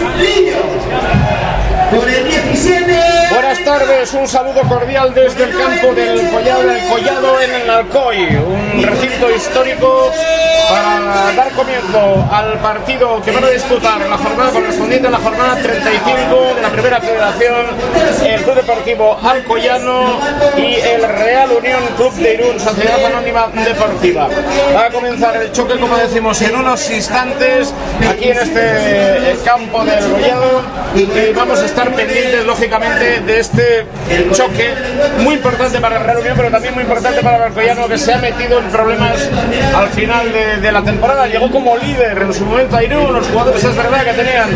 Yeah. Tardes, un saludo cordial desde el campo del Collado, en el Alcoy, un recinto histórico para dar comienzo al partido que van a disputar la jornada correspondiente a la jornada 35 de la Primera Federación, el Club Deportivo Alcoyano y el Real Unión Club de Irún, Sociedad Anónima Deportiva. Va a comenzar el choque, como decimos, en unos instantes aquí en este campo del Collado y vamos a estar pendientes, lógicamente, de este choque muy importante para el Real Unión, pero también muy importante para el Alcoyano que se ha metido en problemas al final de, de la temporada. Llegó como líder en su momento a Irún, los jugadores es verdad que tenían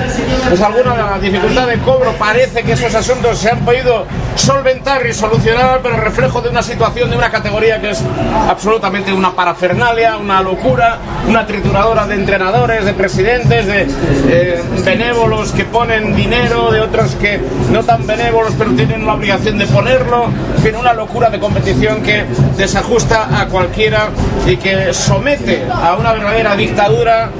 pues alguna dificultad de cobro, parece que esos asuntos se han podido solventar y solucionar, pero reflejo de una situación de una categoría que es absolutamente una parafernalia, una locura, una trituradora de entrenadores, de presidentes, de eh, benévolos que ponen dinero, de otros que no tan benévolos pero tienen la obligación de ponerlo, en una locura de competición que desajusta a cualquiera y que somete a una verdadera dictadura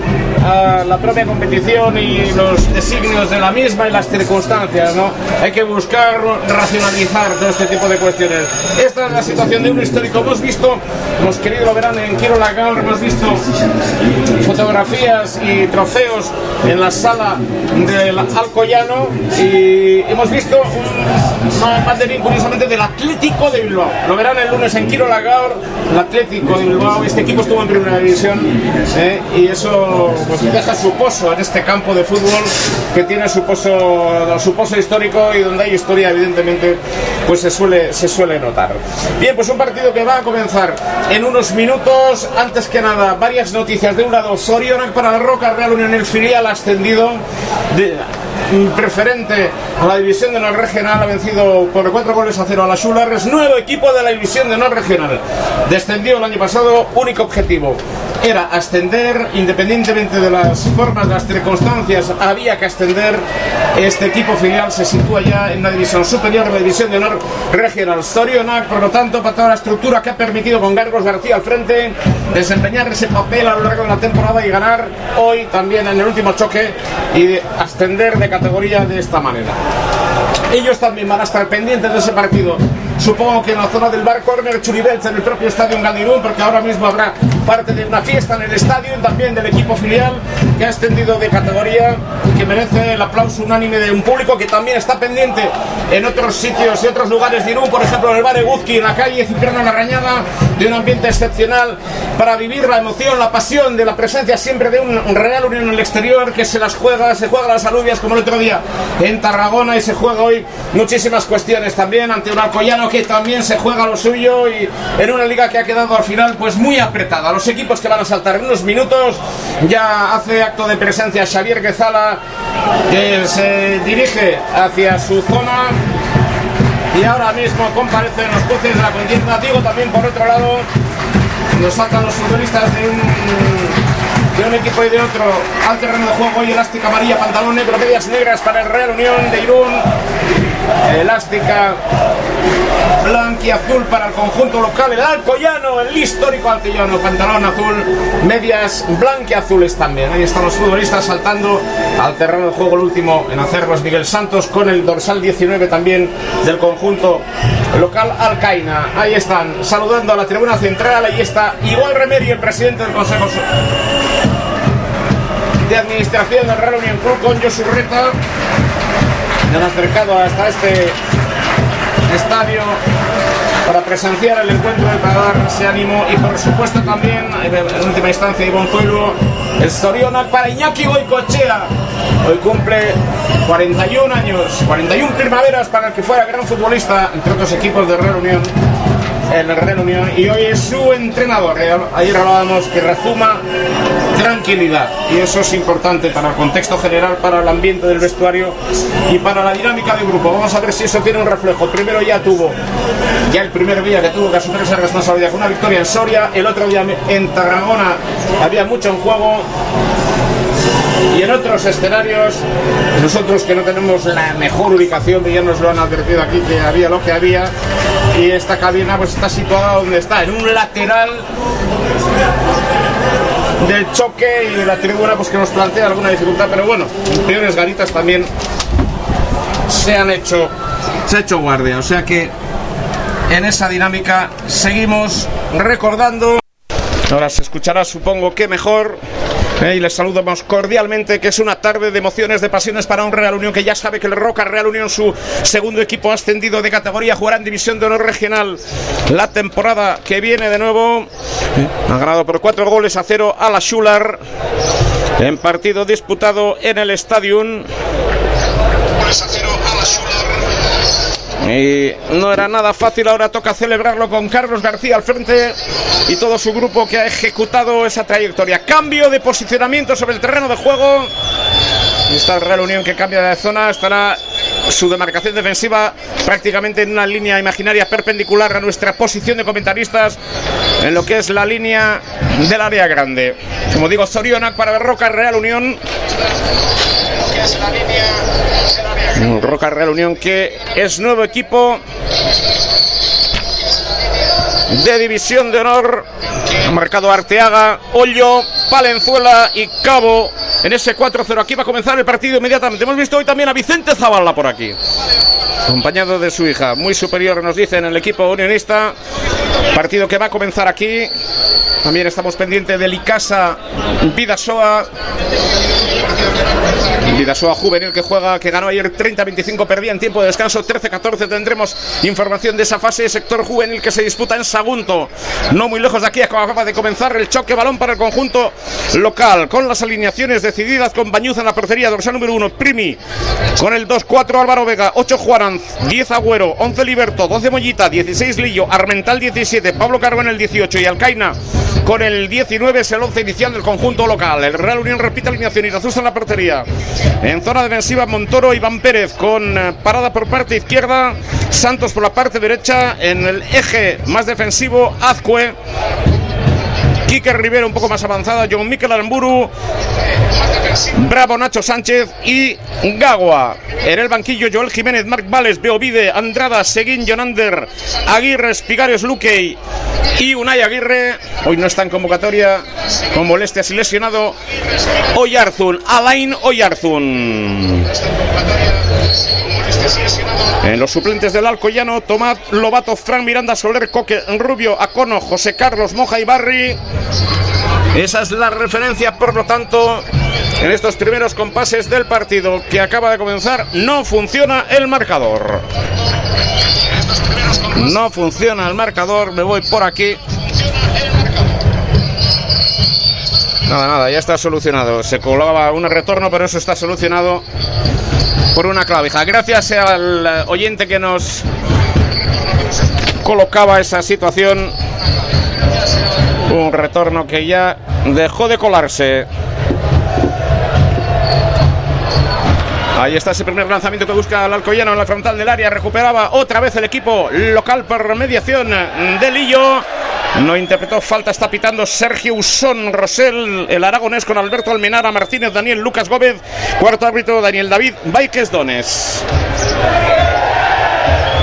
la propia competición y los designios de la misma y las circunstancias, ¿no? Hay que buscar racionalizar todo este tipo de cuestiones. Esta es la situación de un histórico. Hemos visto, hemos querido lo verán en Quiro Lagal, hemos visto fotografías y trofeos en la sala del Alcoyano y hemos visto un banderín curiosamente del Atlético de Bilbao. Lo verán el lunes en Quiro Lagal, el Atlético de Bilbao. Este equipo estuvo en primera división ¿eh? y eso pues, deja su pozo en este campo de fútbol que tiene su pozo, su pozo histórico y donde hay historia evidentemente pues se suele, se suele notar. Bien, pues un partido que va a comenzar en unos minutos. Antes que nada, varias noticias. De un lado, Sorionac para la Roca, Real Unión el filial ascendido. De, preferente a la división de honor regional ha vencido por 4 goles a 0 a la Schularres, nuevo equipo de la división de honor regional. Descendió el año pasado, único objetivo era ascender, independientemente de las formas, las circunstancias, había que ascender. Este equipo filial se sitúa ya en la división superior, la división de honor regional. Storionac, por lo tanto, para toda la estructura que ha permitido con Gargos García al frente desempeñar ese papel a lo largo de la temporada y ganar hoy también en el último choque y ascender de categoría de esta manera. Ellos también van a estar pendientes de ese partido. Supongo que en la zona del bar corner Churibelts en el propio estadio en Gandirún, porque ahora mismo habrá parte de una fiesta en el estadio y también del equipo filial que ha extendido de categoría y que merece el aplauso unánime de un público que también está pendiente en otros sitios y otros lugares de Irún, por ejemplo en el bar Eguzki, en la calle Cipriano Larrañaga, de un ambiente excepcional para vivir la emoción, la pasión de la presencia siempre de un Real Unión en el exterior que se las juega, se juega las alubias como el otro día en Tarragona y se juega hoy muchísimas cuestiones también ante un Alcoyano que también se juega lo suyo y en una liga que ha quedado al final pues muy apretada. Los equipos que van a saltar en unos minutos. Ya hace acto de presencia Xavier Guezala que se dirige hacia su zona. Y ahora mismo comparecen los jueces de la contienda. Digo también por otro lado, nos saltan los futbolistas de un, de un equipo y de otro. Al terreno de juego y elástica amarilla, pantalón negro, medias negras para el Real Unión de Irún, elástica blanca y azul para el conjunto local, el Alcoyano, el histórico Alcoyano, pantalón azul, medias blanquiazules también. Ahí están los futbolistas saltando al terreno de juego, el último en hacerlos Miguel Santos con el dorsal 19 también del conjunto local Alcaina. Ahí están saludando a la tribuna central, ahí está igual Remedio, el presidente del Consejo de Administración del Real Unión Club con Josurreta. Han acercado hasta este estadio para presenciar el encuentro y para dar ese ánimo. Y por supuesto también en última instancia Ibonzuelo el Soriona para Iñaki Goicochea hoy cumple 41 años 41 primaveras para el que fuera gran futbolista entre otros equipos de Real Unión en el Real Unión y hoy es su entrenador ayer hablábamos que rezuma tranquilidad y eso es importante para el contexto general, para el ambiente del vestuario y para la dinámica del grupo. Vamos a ver si eso tiene un reflejo. Primero ya tuvo, ya el primer día que tuvo que asumir esa responsabilidad con una victoria en Soria, el otro día en Tarragona había mucho en juego y en otros escenarios, nosotros que no tenemos la mejor ubicación, ya nos lo han advertido aquí que había lo que había, y esta cabina pues está situada donde está, en un lateral del choque y la tribuna pues que nos plantea alguna dificultad, pero bueno, peores garitas también se han hecho, se ha hecho guardia, o sea que en esa dinámica seguimos recordando. Ahora se escuchará, supongo que mejor. Y les saludamos cordialmente, que es una tarde de emociones, de pasiones para un Real Unión que ya sabe que el Roca Real Unión, su segundo equipo ascendido de categoría, jugará en División de Honor Regional la temporada que viene de nuevo. Ha ganado por cuatro goles a cero a la Schular en partido disputado en el Stadium. Y no era nada fácil, ahora toca celebrarlo con Carlos García al frente y todo su grupo que ha ejecutado esa trayectoria. Cambio de posicionamiento sobre el terreno de juego. Esta Real Unión que cambia de zona estará su demarcación defensiva prácticamente en una línea imaginaria perpendicular a nuestra posición de comentaristas en lo que es la línea del área grande. Como digo, Sorionac para Roca Real Unión. Roca Real Unión que es nuevo equipo de División de Honor. Ha marcado Arteaga, Ollo, Palenzuela y Cabo en ese 4-0. Aquí va a comenzar el partido inmediatamente. Hemos visto hoy también a Vicente Zavala por aquí, acompañado de su hija, muy superior, nos dice en el equipo unionista. Partido que va a comenzar aquí. También estamos pendientes del Icasa Vidasoa. Vidasoa juvenil que juega, que ganó ayer 30-25, perdía en tiempo de descanso 13-14. Tendremos información de esa fase, sector juvenil que se disputa en Sagunto. No muy lejos de aquí, acaba de comenzar el choque balón para el conjunto local, con las alineaciones decididas con Bañuz en la portería, dorsal número 1, Primi, con el 2-4 Álvaro Vega, 8 Juaranz, 10 Agüero, 11 Liberto, 12 Mollita, 16 Lillo, Armental 17, Pablo Cargo en el 18 y Alcaina con el 19 es el 11 inicial del conjunto local. El Real Unión repite alineación y en la portería. En zona defensiva Montoro, Iván Pérez con eh, parada por parte izquierda, Santos por la parte derecha, en el eje más defensivo Azcue. Quique Rivera un poco más avanzada, John Miquel Aramburu, Bravo Nacho Sánchez y Gagua. En el banquillo Joel Jiménez, Marc Vales, Beovide, Andrada, Seguín, Jonander, Aguirre, Espigarios, Luque y Unai Aguirre. Hoy no está en convocatoria con molestias y lesionado. Oyarzun, Alain Oyarzun. En los suplentes del Alcoyano, Tomás Lobato, Fran Miranda, Soler, Coque, Rubio, Acono, José Carlos, Moja y Barri. Esa es la referencia, por lo tanto, en estos primeros compases del partido que acaba de comenzar, no funciona el marcador. No funciona el marcador, me voy por aquí. Nada, nada, ya está solucionado. Se colaba un retorno, pero eso está solucionado por una clavija. Gracias al oyente que nos colocaba esa situación. Un retorno que ya dejó de colarse. Ahí está ese primer lanzamiento que busca el Alcoyano en la frontal del área. Recuperaba otra vez el equipo local por mediación de Lillo. No interpretó falta, está pitando Sergio Usón Rosell, el aragonés con Alberto Almenara, Martínez, Daniel Lucas Gómez, cuarto árbitro Daniel David Baiques Dones.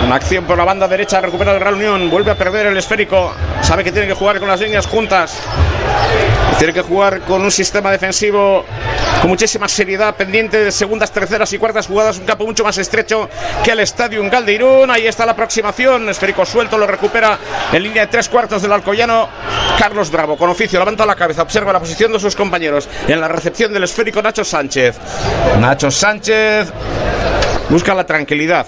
Una acción por la banda derecha, recupera el Real Unión, vuelve a perder el esférico, sabe que tiene que jugar con las líneas juntas, tiene que jugar con un sistema defensivo con muchísima seriedad, pendiente de segundas, terceras y cuartas jugadas, un campo mucho más estrecho que el Estadio Galdeirún. Ahí está la aproximación, esférico suelto, lo recupera en línea de tres cuartos del Alcoyano. Carlos Bravo, con oficio, levanta la cabeza, observa la posición de sus compañeros. En la recepción del esférico, Nacho Sánchez. Nacho Sánchez busca la tranquilidad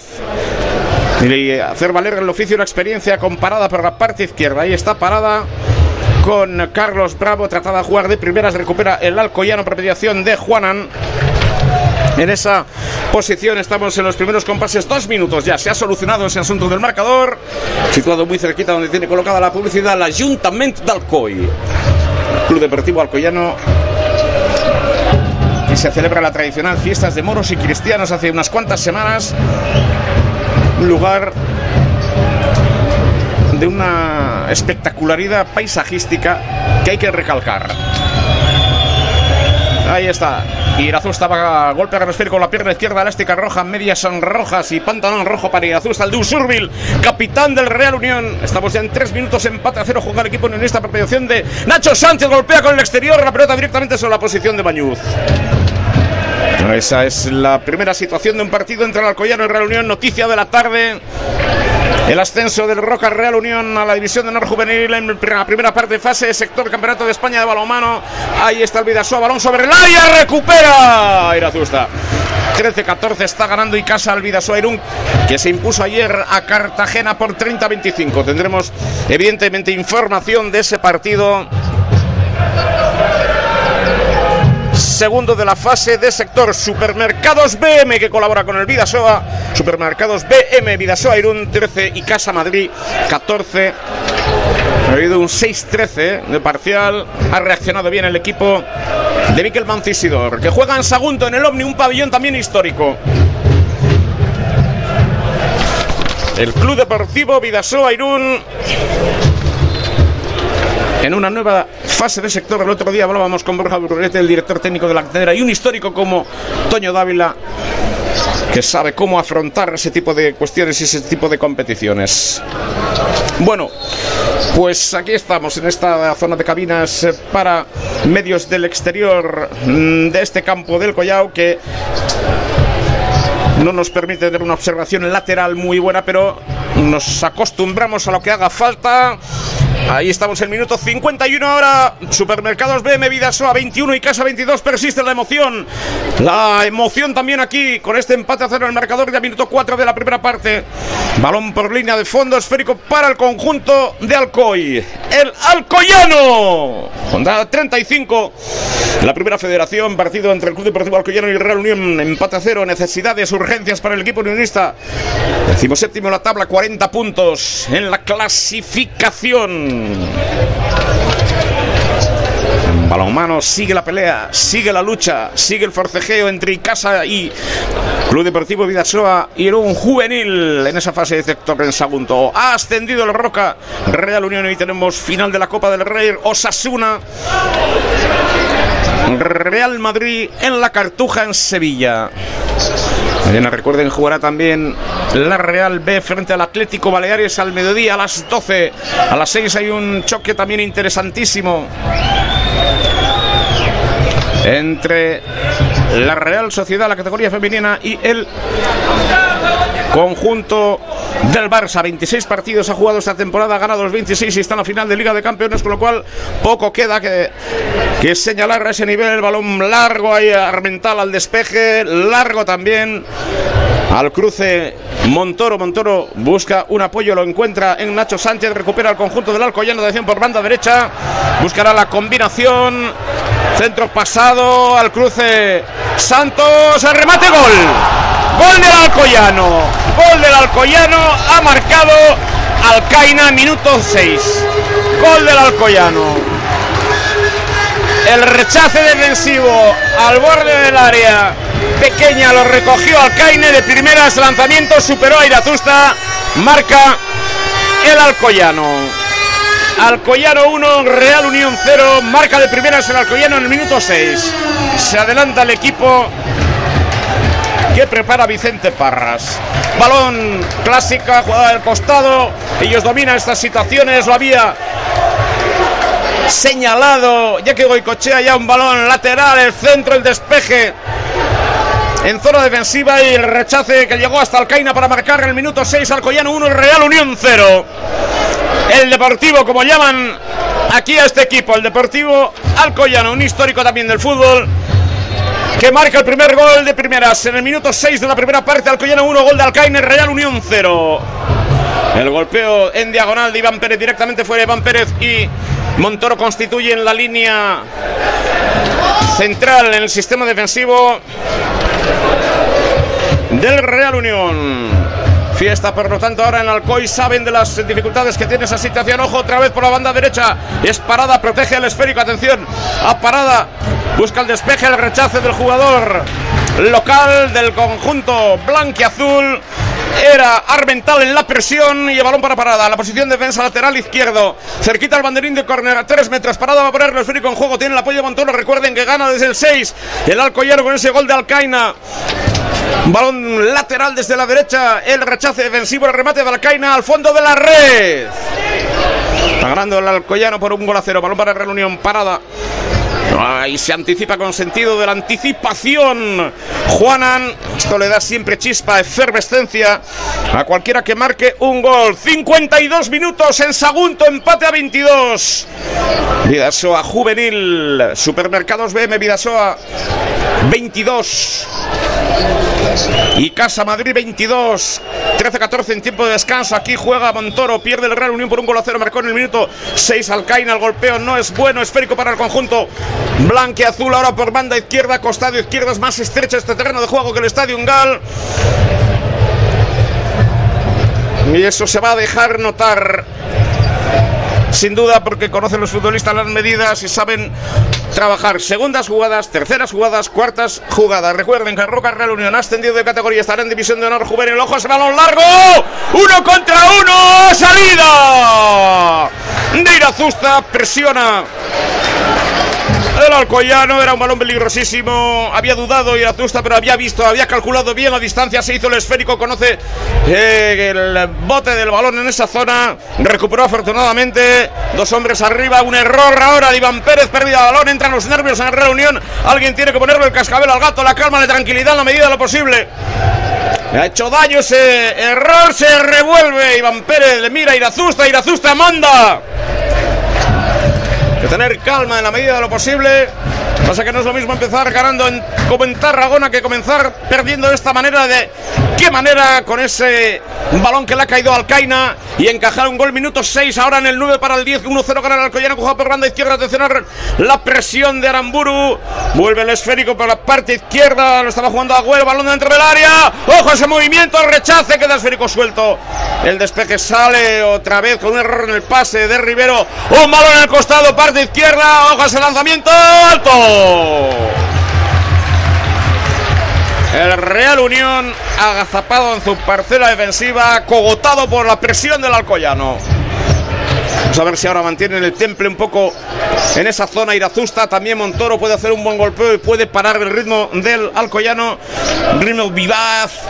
y hacer valer el oficio la experiencia comparada por la parte izquierda. Ahí está parada con Carlos Bravo, tratada de jugar de primeras, recupera el Alcoyano por mediación de Juanan. En esa posición estamos en los primeros compases, dos minutos ya. Se ha solucionado ese asunto del marcador, situado muy cerquita donde tiene colocada la publicidad el Ayuntamiento de Alcoy. Club Deportivo Alcoyano y se celebra la tradicional fiestas de moros y cristianos hace unas cuantas semanas. Un lugar de una espectacularidad paisajística que hay que recalcar. Ahí está. Irazusta va a golpe a con la pierna izquierda elástica roja, medias son rojas y pantalón rojo para Irazusta, el de Usurbil, capitán del Real Unión. Estamos ya en tres minutos, empate a cero, jugar equipo en esta preparación de Nacho Sánchez, golpea con el exterior, la pelota directamente sobre la posición de Bañuz. Esa es la primera situación de un partido entre el Alcoyano y Real Unión, noticia de la tarde. El ascenso del Roca Real Unión a la división de honor juvenil en la primera parte de fase, sector campeonato de España de balonmano. Ahí está el Vidasoa, balón sobre el área, recupera Irazusta. 13-14 está ganando y casa al Vidasoa Irún, que se impuso ayer a Cartagena por 30-25. Tendremos evidentemente información de ese partido segundo de la fase de sector Supermercados BM que colabora con el Vidasoa, Supermercados BM Vidasoa Irún 13 y Casa Madrid 14. Ha habido un 6-13 de parcial, ha reaccionado bien el equipo de Miquel Mancisidor, que juega en Sagunto en el Omni, un pabellón también histórico. El Club Deportivo Vidasoa Irún en una nueva fase de sector. El otro día hablábamos con Borja Burrete, el director técnico de la cantera, y un histórico como Toño Dávila, que sabe cómo afrontar ese tipo de cuestiones y ese tipo de competiciones. Bueno, pues aquí estamos en esta zona de cabinas eh, para medios del exterior mm, de este campo del Collao que no nos permite tener una observación lateral muy buena, pero nos acostumbramos a lo que haga falta Ahí estamos en minuto 51 ahora. Supermercados BM Vidasoa 21 y Casa 22. Persiste la emoción. La emoción también aquí con este empate a cero en el marcador de minuto 4 de la primera parte. Balón por línea de fondo esférico para el conjunto de Alcoy. El Alcoyano. Honda 35. La primera federación, partido entre el Club Deportivo Alcoyano y el Real Unión. Empate a cero. Necesidades, urgencias para el equipo unionista. Decimos séptimo en la tabla, 40 puntos en la clasificación. Balonmano sigue la pelea, sigue la lucha, sigue el forcejeo entre Casa y Club Deportivo Vidasoa y un juvenil en esa fase de sector en Sagunto. Ha ascendido el Roca, Real Unión y tenemos final de la Copa del Rey, Osasuna. Real Madrid en la Cartuja en Sevilla. Mañana recuerden, jugará también la Real B frente al Atlético Baleares al mediodía a las 12. A las 6 hay un choque también interesantísimo entre la Real Sociedad, la categoría femenina y el conjunto del Barça. 26 partidos ha jugado esta temporada, ha ganado los 26 y está en la final de Liga de Campeones, con lo cual poco queda que, que señalar a ese nivel. El balón largo ahí, Armental al despeje, largo también al cruce Montoro. Montoro busca un apoyo, lo encuentra en Nacho Sánchez, recupera el conjunto del Alcoyano de acción por banda derecha, buscará la combinación. Centro pasado al cruce Santos, remate gol. Gol del Alcoyano. Gol del Alcoyano. Ha marcado Alcaina, minuto 6. Gol del Alcoyano. El rechace defensivo al borde del área. Pequeña lo recogió Alcaine de primeras lanzamientos. Superó a Irazusta. Marca el Alcoyano. Alcoyano 1, Real Unión 0, marca de primeras el Alcoyano en el minuto 6. Se adelanta el equipo que prepara Vicente Parras. Balón clásica, jugada del costado. Ellos dominan estas situaciones. Lo había señalado, ya que Goicochea ya un balón lateral, el centro, el despeje en zona defensiva y el rechace que llegó hasta Alcaina para marcar el minuto 6, Alcoyano 1, Real Unión 0. El Deportivo, como llaman aquí a este equipo, el Deportivo Alcoyano, un histórico también del fútbol, que marca el primer gol de primeras en el minuto 6 de la primera parte. Alcoyano 1, gol de Alcaine, Real Unión 0. El golpeo en diagonal de Iván Pérez directamente fuera Iván Pérez y Montoro constituye en la línea central en el sistema defensivo del Real Unión. Fiesta, por lo tanto, ahora en Alcoy saben de las dificultades que tiene esa situación. Ojo, otra vez por la banda derecha. Es parada, protege al esférico. Atención, a parada. Busca el despeje, el rechace del jugador local del conjunto blanquiazul. Era Armental en la presión y el balón para parada. La posición de defensa lateral izquierdo. Cerquita al banderín de córner a 3 metros. Parada va a poner el esférico en juego. Tiene el apoyo de Montoro. Recuerden que gana desde el 6. El Alcoyano con ese gol de Alcaina. Balón lateral desde la derecha. El rechace defensivo. El remate de Alcaina al fondo de la red. Está ganando el Alcoyano por un gol a cero. Balón para Reunión. Parada. Y se anticipa con sentido de la anticipación. Juanan, esto le da siempre chispa, efervescencia a cualquiera que marque un gol. 52 minutos en Sagunto, empate a 22. Vidasoa Juvenil, Supermercados BM Vidasoa 22. Y Casa Madrid 22, 13-14 en tiempo de descanso. Aquí juega Montoro, pierde el Real Unión por un gol a cero. Marcó en el minuto 6 Alcaina. El golpeo no es bueno, esférico para el conjunto. Blanque azul ahora por banda izquierda, costado izquierdo es más estrecho este terreno de juego que el Estadio Ungal. Y eso se va a dejar notar sin duda porque conocen los futbolistas las medidas y saben trabajar segundas jugadas, terceras jugadas, cuartas jugadas. Recuerden que Roca Real Unión ha ascendido de categoría, estará en división de honor juvenil. Ojo ese balón largo, uno contra uno, salida. Dirazusta presiona el Alcoyano era un balón peligrosísimo. Había dudado y Azusta, pero había visto, había calculado bien la distancia. Se hizo el esférico, conoce eh, el bote del balón en esa zona. Recuperó afortunadamente. Dos hombres arriba. Un error ahora de Iván Pérez. Pérdida de balón. Entran los nervios en la reunión. Alguien tiene que ponerle el cascabel al gato. La calma, la tranquilidad en la medida de lo posible. Ha hecho daño ese error. Se revuelve. Iván Pérez le mira a Irazusta. Irazusta manda tener calma en la medida de lo posible. Pasa que no es lo mismo empezar ganando en, como en Tarragona que comenzar perdiendo de esta manera. ¿De qué manera? Con ese balón que le ha caído al Caina y encajar un gol minuto 6. Ahora en el 9 para el 10. 1-0 gana el Alcoyano. Coja por banda izquierda. Atención la presión de Aramburu. Vuelve el esférico por la parte izquierda. Lo estaba jugando Agüero. Balón dentro del área. Ojo ese movimiento. Rechace. Queda esférico suelto. El despeje sale otra vez con un error en el pase de Rivero. Un balón el costado. Parte izquierda. Ojo ese lanzamiento. Alto. El Real Unión agazapado en su parcela defensiva, cogotado por la presión del Alcoyano. Vamos a ver si ahora mantienen el temple un poco en esa zona irazusta. También Montoro puede hacer un buen golpeo y puede parar el ritmo del Alcoyano. Ritmo vivaz,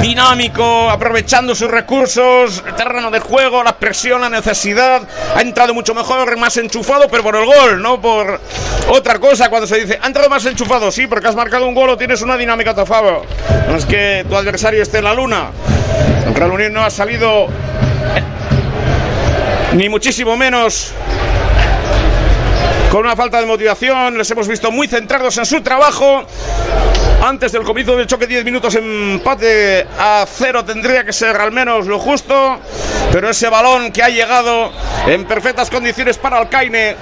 dinámico, aprovechando sus recursos, terreno de juego, la presión, la necesidad. Ha entrado mucho mejor, más enchufado, pero por el gol, no por otra cosa. Cuando se dice, ha entrado más enchufado, sí, porque has marcado un gol o tienes una dinámica a tu favor. No es que tu adversario esté en la luna. Real Unión no ha salido ni muchísimo menos con una falta de motivación. Les hemos visto muy centrados en su trabajo. Antes del comienzo del choque, 10 minutos empate a cero tendría que ser al menos lo justo. Pero ese balón que ha llegado en perfectas condiciones para Alcaine.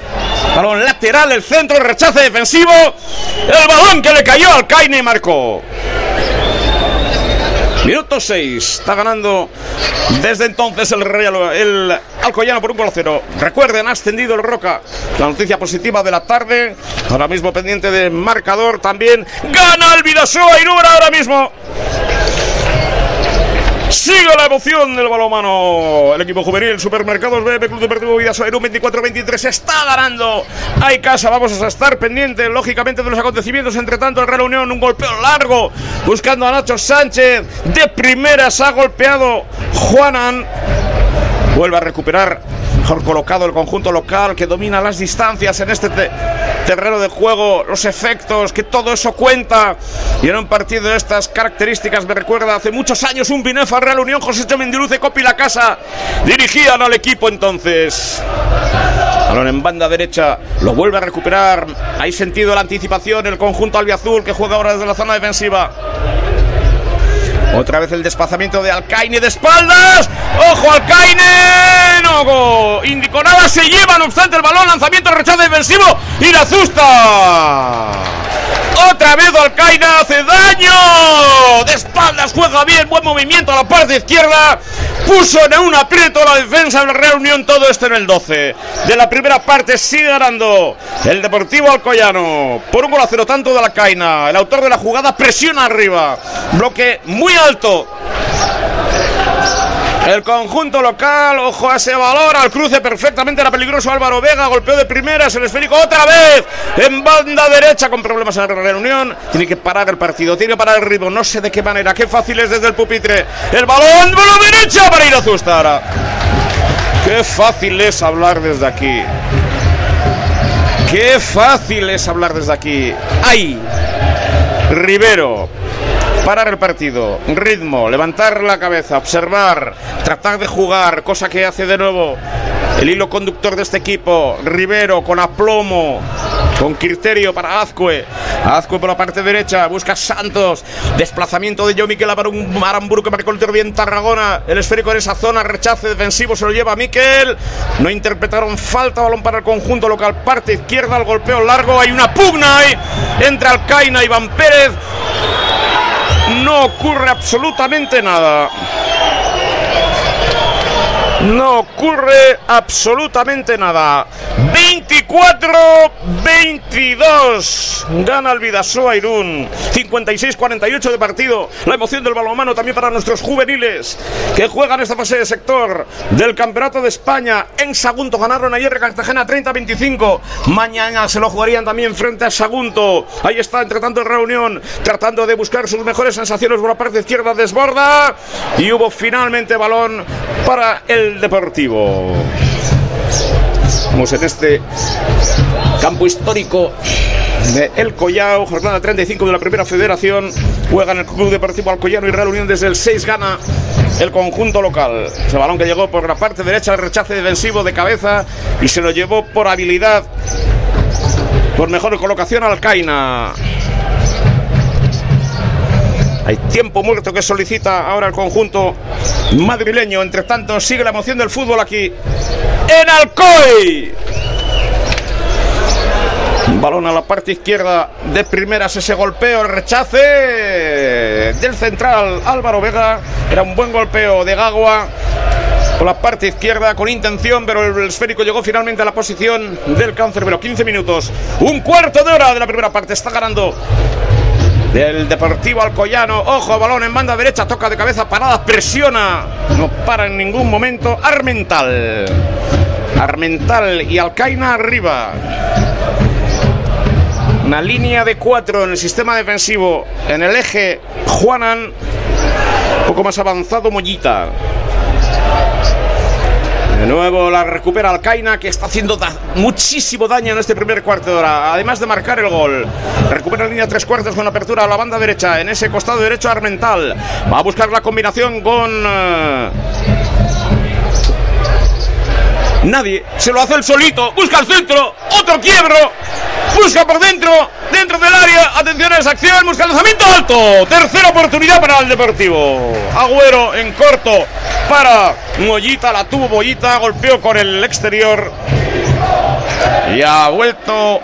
Balón lateral, el centro, el rechace defensivo. El balón que le cayó al Alcaine marcó. Minuto 6. Está ganando desde entonces el Real, Alcoyano por un gol cero. Recuerden, ha ascendido el Roca. La noticia positiva de la tarde. Ahora mismo pendiente de marcador también. Gana el Vidasoa y número ahora mismo. Sigue la emoción del balomano. El equipo juvenil, Supermercados BB Club Deportivo Vidasoa en un 24-23 está ganando. Hay casa, vamos a estar pendientes, lógicamente, de los acontecimientos. Entre tanto, el Real Unión, un golpeo largo, buscando a Nacho Sánchez. De primeras ha golpeado Juanan. Vuelve a recuperar mejor colocado el conjunto local que domina las distancias en este terreno de juego, los efectos, que todo eso cuenta. Y en un partido de estas características me recuerda hace muchos años un Binefa Real Unión, José Mendiluce, Copi La Casa, dirigían al equipo entonces. Balón en banda derecha, lo vuelve a recuperar. Hay sentido la anticipación, el conjunto albiazul que juega ahora desde la zona defensiva. Otra vez el desplazamiento de Alcaine de espaldas. ¡Ojo Alcaine! No indicó nada, se lleva no obstante el balón, lanzamiento, rechazo defensivo y la asusta. Otra vez Alcaina hace daño. De espaldas juega bien, buen movimiento a la parte izquierda. Puso en un aprieto la defensa de la Reunión. Todo esto en el 12. De la primera parte sigue ganando el Deportivo Alcoyano. Por un gol a cero tanto de Alcaina. El autor de la jugada presiona arriba. Bloque muy alto El conjunto local, ojo a ese balón, al cruce perfectamente, era peligroso Álvaro Vega, golpeó de primeras el esférico otra vez en banda derecha con problemas en la reunión. Tiene que parar el partido, tiene que parar el ritmo, no sé de qué manera, qué fácil es desde el pupitre. El balón de la derecha para ir a Zustara. Qué fácil es hablar desde aquí. Qué fácil es hablar desde aquí. ¡Ay! Rivero parar el partido, ritmo, levantar la cabeza, observar, tratar de jugar, cosa que hace de nuevo el hilo conductor de este equipo, Rivero con aplomo, con criterio para Azcue. Azcue por la parte derecha, busca Santos. Desplazamiento de Joe Miquel Maramburu que marcó el tiro bien Tarragona. El esférico en esa zona, rechace defensivo, se lo lleva Miquel. No interpretaron falta, balón para el conjunto local. Parte izquierda, el golpeo largo. Hay una pugna ahí entre Alcaina Iván Pérez no ocurre absolutamente nada. No ocurre absolutamente nada. 24-22. Gana el Vidasoa Irún. 56-48 de partido. La emoción del balonmano también para nuestros juveniles que juegan esta fase de sector del Campeonato de España. En Sagunto ganaron ayer Cartagena 30-25. Mañana se lo jugarían también frente a Sagunto. Ahí está, entre tanto, reunión, tratando de buscar sus mejores sensaciones por la parte izquierda. Desborda. Y hubo finalmente balón para el Deportivo. Vamos en este campo histórico de El Collao, jornada 35 de la primera federación. Juegan el Club Deportivo Alcoyano y Real Unión desde el 6 gana el conjunto local. Ese balón que llegó por la parte derecha, el rechace defensivo de cabeza y se lo llevó por habilidad, por mejor colocación Alcaina. Hay tiempo muerto que solicita ahora el conjunto madrileño. Entre tanto, sigue la emoción del fútbol aquí en Alcoy. Balón a la parte izquierda de primeras, ese golpeo, el rechace del central Álvaro Vega. Era un buen golpeo de Gagua por la parte izquierda con intención, pero el esférico llegó finalmente a la posición del cáncer. Pero 15 minutos, un cuarto de hora de la primera parte. Está ganando del Deportivo Alcoyano. Ojo, balón en banda derecha, toca de cabeza, parada, presiona. No para en ningún momento. Armental. Armental y Alcaina arriba. Una línea de cuatro en el sistema defensivo. En el eje, Juanan. Un poco más avanzado, Mollita. De nuevo la recupera Alcaina, que está haciendo muchísimo daño en este primer cuarto de hora, además de marcar el gol. Recupera la línea tres cuartos con apertura a la banda derecha, en ese costado derecho Armental. Va a buscar la combinación con... Eh, nadie, se lo hace el solito, busca el centro, otro quiebro, busca por dentro, dentro del área, atención a esa acción, busca el lanzamiento alto, tercera oportunidad para el Deportivo. Agüero en corto para Mollita, la tuvo Mollita, golpeó con el exterior y ha vuelto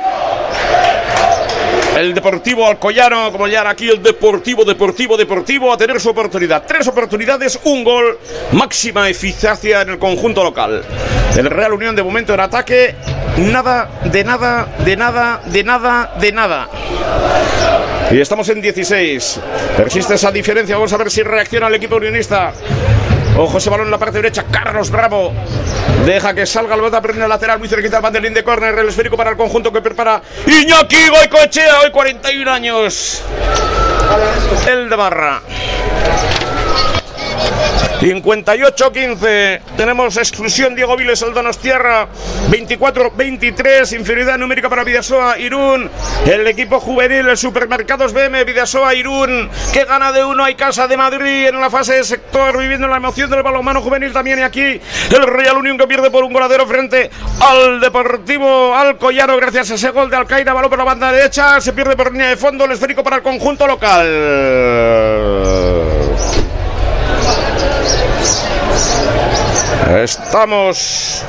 el Deportivo Alcoyano, como ya aquí el Deportivo, Deportivo, Deportivo, a tener su oportunidad. Tres oportunidades, un gol, máxima eficacia en el conjunto local. El Real Unión de momento en ataque, nada, de nada, de nada, de nada, de nada. Y estamos en 16. Persiste esa diferencia, vamos a ver si reacciona el equipo unionista. Ojo ese balón en la parte derecha. Carlos Bravo. Deja que salga el bota, pero en el lateral muy cerquita del banderín de córner. El esférico para el conjunto que prepara Iñaki Goicoechea. Hoy 41 años. El de Barra. 58-15. Tenemos exclusión Diego Viles, el Donostierra. 24-23. Inferioridad numérica para Vidasoa, Irún. El equipo juvenil, el Supermercados BM, Vidasoa, Irún. Que gana de uno. Hay Casa de Madrid en la fase de sector, viviendo la emoción del balonmano juvenil también. Y aquí el Real Unión que pierde por un goladero frente al Deportivo Alcoyano. Gracias a ese gol de Alcaida. Balón por la banda derecha. Se pierde por línea de fondo. El esférico para el conjunto local. Estamos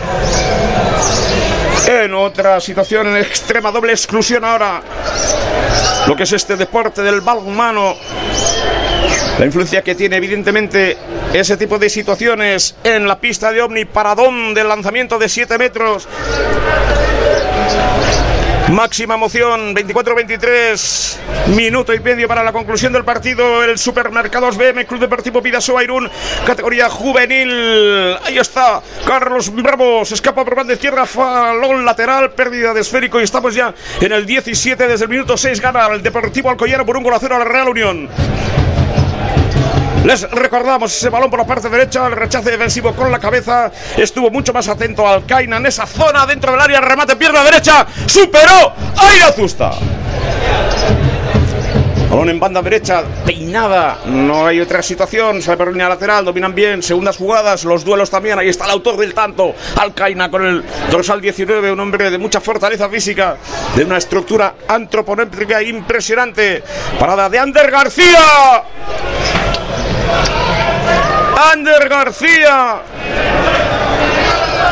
en otra situación en extrema doble exclusión ahora. Lo que es este deporte del balonmano. La influencia que tiene evidentemente ese tipo de situaciones en la pista de Omni Paradón del lanzamiento de 7 metros. Máxima emoción, 24-23, minuto y medio para la conclusión del partido. El Supermercados BM, Club Deportivo Vidasoa Airún, categoría juvenil. Ahí está, Carlos Bravos, escapa por banda izquierda, falón lateral, pérdida de esférico y estamos ya en el 17 desde el minuto 6. Gana el Deportivo Alcoyano por un gol a cero a la Real Unión. Les recordamos ese balón por la parte derecha, el rechace defensivo con la cabeza. Estuvo mucho más atento al Caina en esa zona dentro del área. Remate pierna derecha. Superó a Azusta. Balón en banda derecha, peinada. No hay otra situación. Sale por línea lateral, dominan bien. Segundas jugadas, los duelos también. Ahí está el autor del tanto, Alcaina, con el dorsal 19. Un hombre de mucha fortaleza física, de una estructura antropométrica impresionante. Parada de Ander García. Ander García.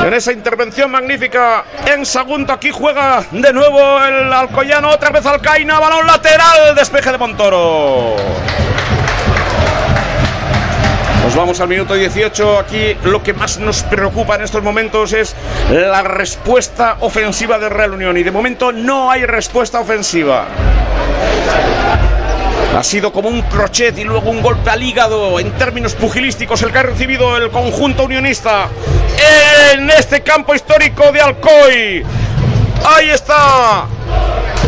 En esa intervención magnífica en segundo aquí juega de nuevo el Alcoyano, otra vez Alcaina, balón lateral, despeje de Montoro. Nos vamos al minuto 18. Aquí lo que más nos preocupa en estos momentos es la respuesta ofensiva de Real Unión. Y de momento no hay respuesta ofensiva. Ha sido como un crochet y luego un golpe al hígado en términos pugilísticos el que ha recibido el conjunto unionista en este campo histórico de Alcoy. Ahí está.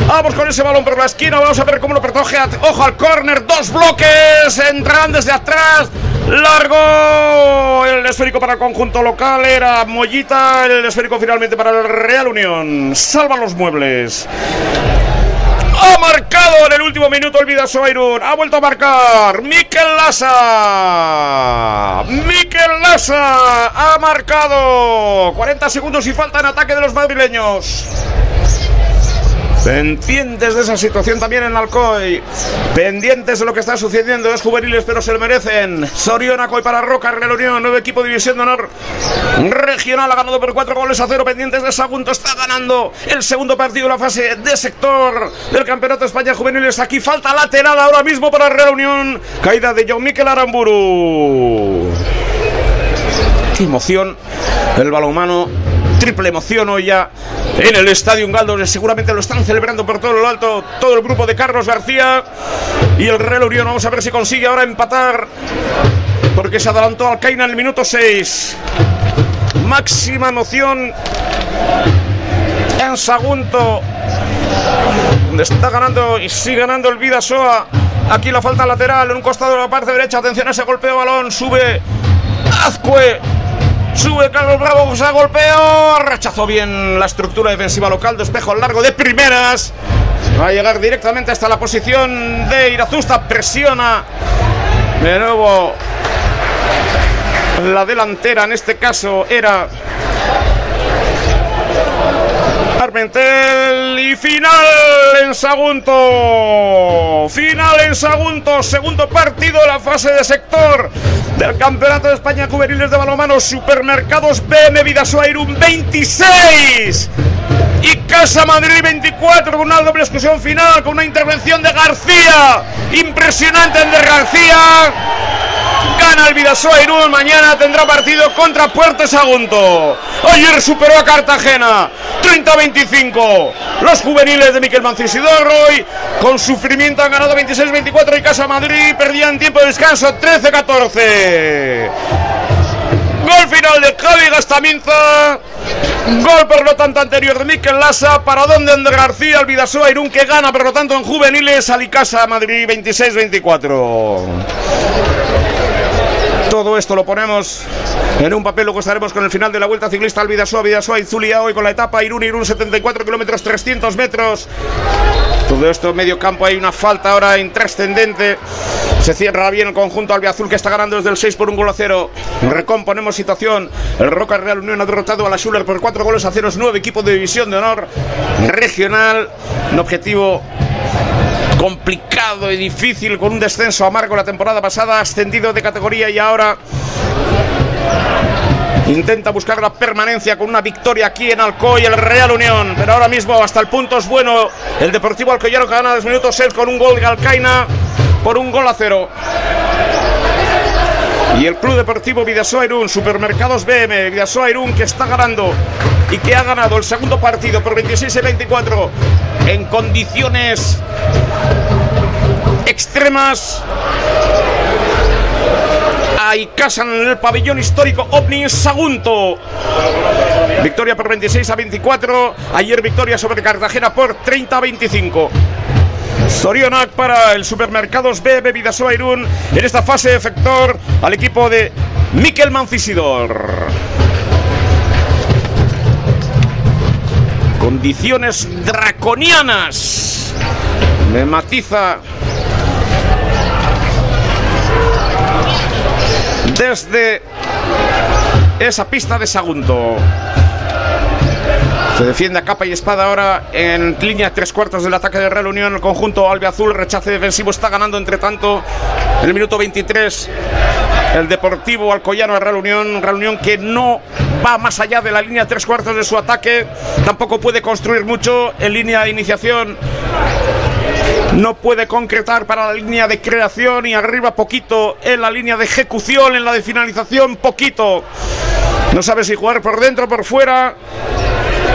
Vamos con ese balón por la esquina. Vamos a ver cómo lo protege. Ojo al córner. Dos bloques. Entran desde atrás. Largo. El esférico para el conjunto local era Mollita. El esférico finalmente para el Real Unión. Salva los muebles. Ha marcado en el último minuto el Vidaso Ha vuelto a marcar Miquel Lasa. Miquel Lasa ha marcado. 40 segundos y falta en ataque de los madrileños. Pendientes de esa situación también en Alcoy. Pendientes de lo que está sucediendo. Es juveniles, pero se lo merecen. Sorión, Alcoy para Roca, Real Unión. Nuevo equipo División de Honor Regional. Ha ganado por cuatro goles a cero. Pendientes de Sagunto. Está ganando el segundo partido de la fase de sector del Campeonato España Juveniles. Aquí falta lateral ahora mismo para Real Unión. Caída de John Miquel Aramburu. Qué emoción. El balonmano triple emoción hoy ya en el Estadio Galdo. Seguramente lo están celebrando por todo lo alto todo el grupo de Carlos García y el Real Unión. Vamos a ver si consigue ahora empatar porque se adelantó Alcaina en el minuto 6. Máxima emoción en Sagunto, donde está ganando y sigue ganando el Vidasoa. Aquí la falta lateral en un costado de la parte derecha. Atención a ese golpeo balón. Sube Azcue Sube Carlos Bravo, se golpeo. Rechazó bien la estructura defensiva local. Despejo largo de primeras. Va a llegar directamente hasta la posición de Irazusta. Presiona de nuevo la delantera. En este caso era Y final en Sagunto. Final en Sagunto, segundo partido de la fase de sector del Campeonato de España Juveniles de Balomano. Supermercados BM Vidasoa 26 y Casa Madrid 24 con una doble exclusión final, con una intervención de García. Impresionante de García. Gana el Vidasoa Irún. Mañana tendrá partido contra Puerto Sagunto. Ayer superó a Cartagena. 30-25. Los juveniles de Miquel Mancisidoro hoy con sufrimiento han ganado 26-24 y Casa Madrid perdían tiempo de descanso 13-14. Gol final de Javi Gastaminza. Gol por lo tanto anterior de Miquel Lassa. Para donde Ander García, el Vidasoa Irún que gana por lo tanto en juveniles. Alicasa Madrid 26-24. Todo esto lo ponemos en un papel, luego estaremos con el final de la Vuelta Ciclista al Vidasoa, Vidasoa y Zulia hoy con la etapa Irún, Irún 74 kilómetros, 300 metros. Todo esto medio campo, hay una falta ahora intrascendente. Se cierra bien el conjunto albiazul que está ganando desde el 6 por un gol a 0. Recomponemos situación. El Roca Real Unión ha derrotado a la Schuller por 4 goles a 0. Es nuevo equipo de división de honor regional. Un objetivo complicado y difícil con un descenso amargo la temporada pasada, ascendido de categoría y ahora intenta buscar la permanencia con una victoria aquí en Alcoy, el Real Unión, pero ahora mismo hasta el punto es bueno el Deportivo Alcoyano que gana dos minutos 6 con un gol de Alcaina por un gol a cero. Y el Club Deportivo Vidasoa Irún, Supermercados BM, Vidasoa Irún que está ganando y que ha ganado el segundo partido por 26 y 24 en condiciones extremas Ahí casan en el pabellón histórico OVNI Sagunto. Victoria por 26 a 24. Ayer victoria sobre Cartagena por 30 a 25. Sorionac para el Supermercados B, Bebidas Irún en esta fase de efector al equipo de Miquel Mancisidor. Condiciones draconianas. Me matiza desde esa pista de Sagunto. Se defiende a capa y espada ahora en línea tres cuartos del ataque de Real Unión. El conjunto albiazul, rechace defensivo, está ganando entre tanto en el minuto 23 el Deportivo Alcoyano de Real Unión. Real Unión que no va más allá de la línea tres cuartos de su ataque. Tampoco puede construir mucho en línea de iniciación no puede concretar para la línea de creación y arriba poquito en la línea de ejecución, en la de finalización poquito. No sabe si jugar por dentro por fuera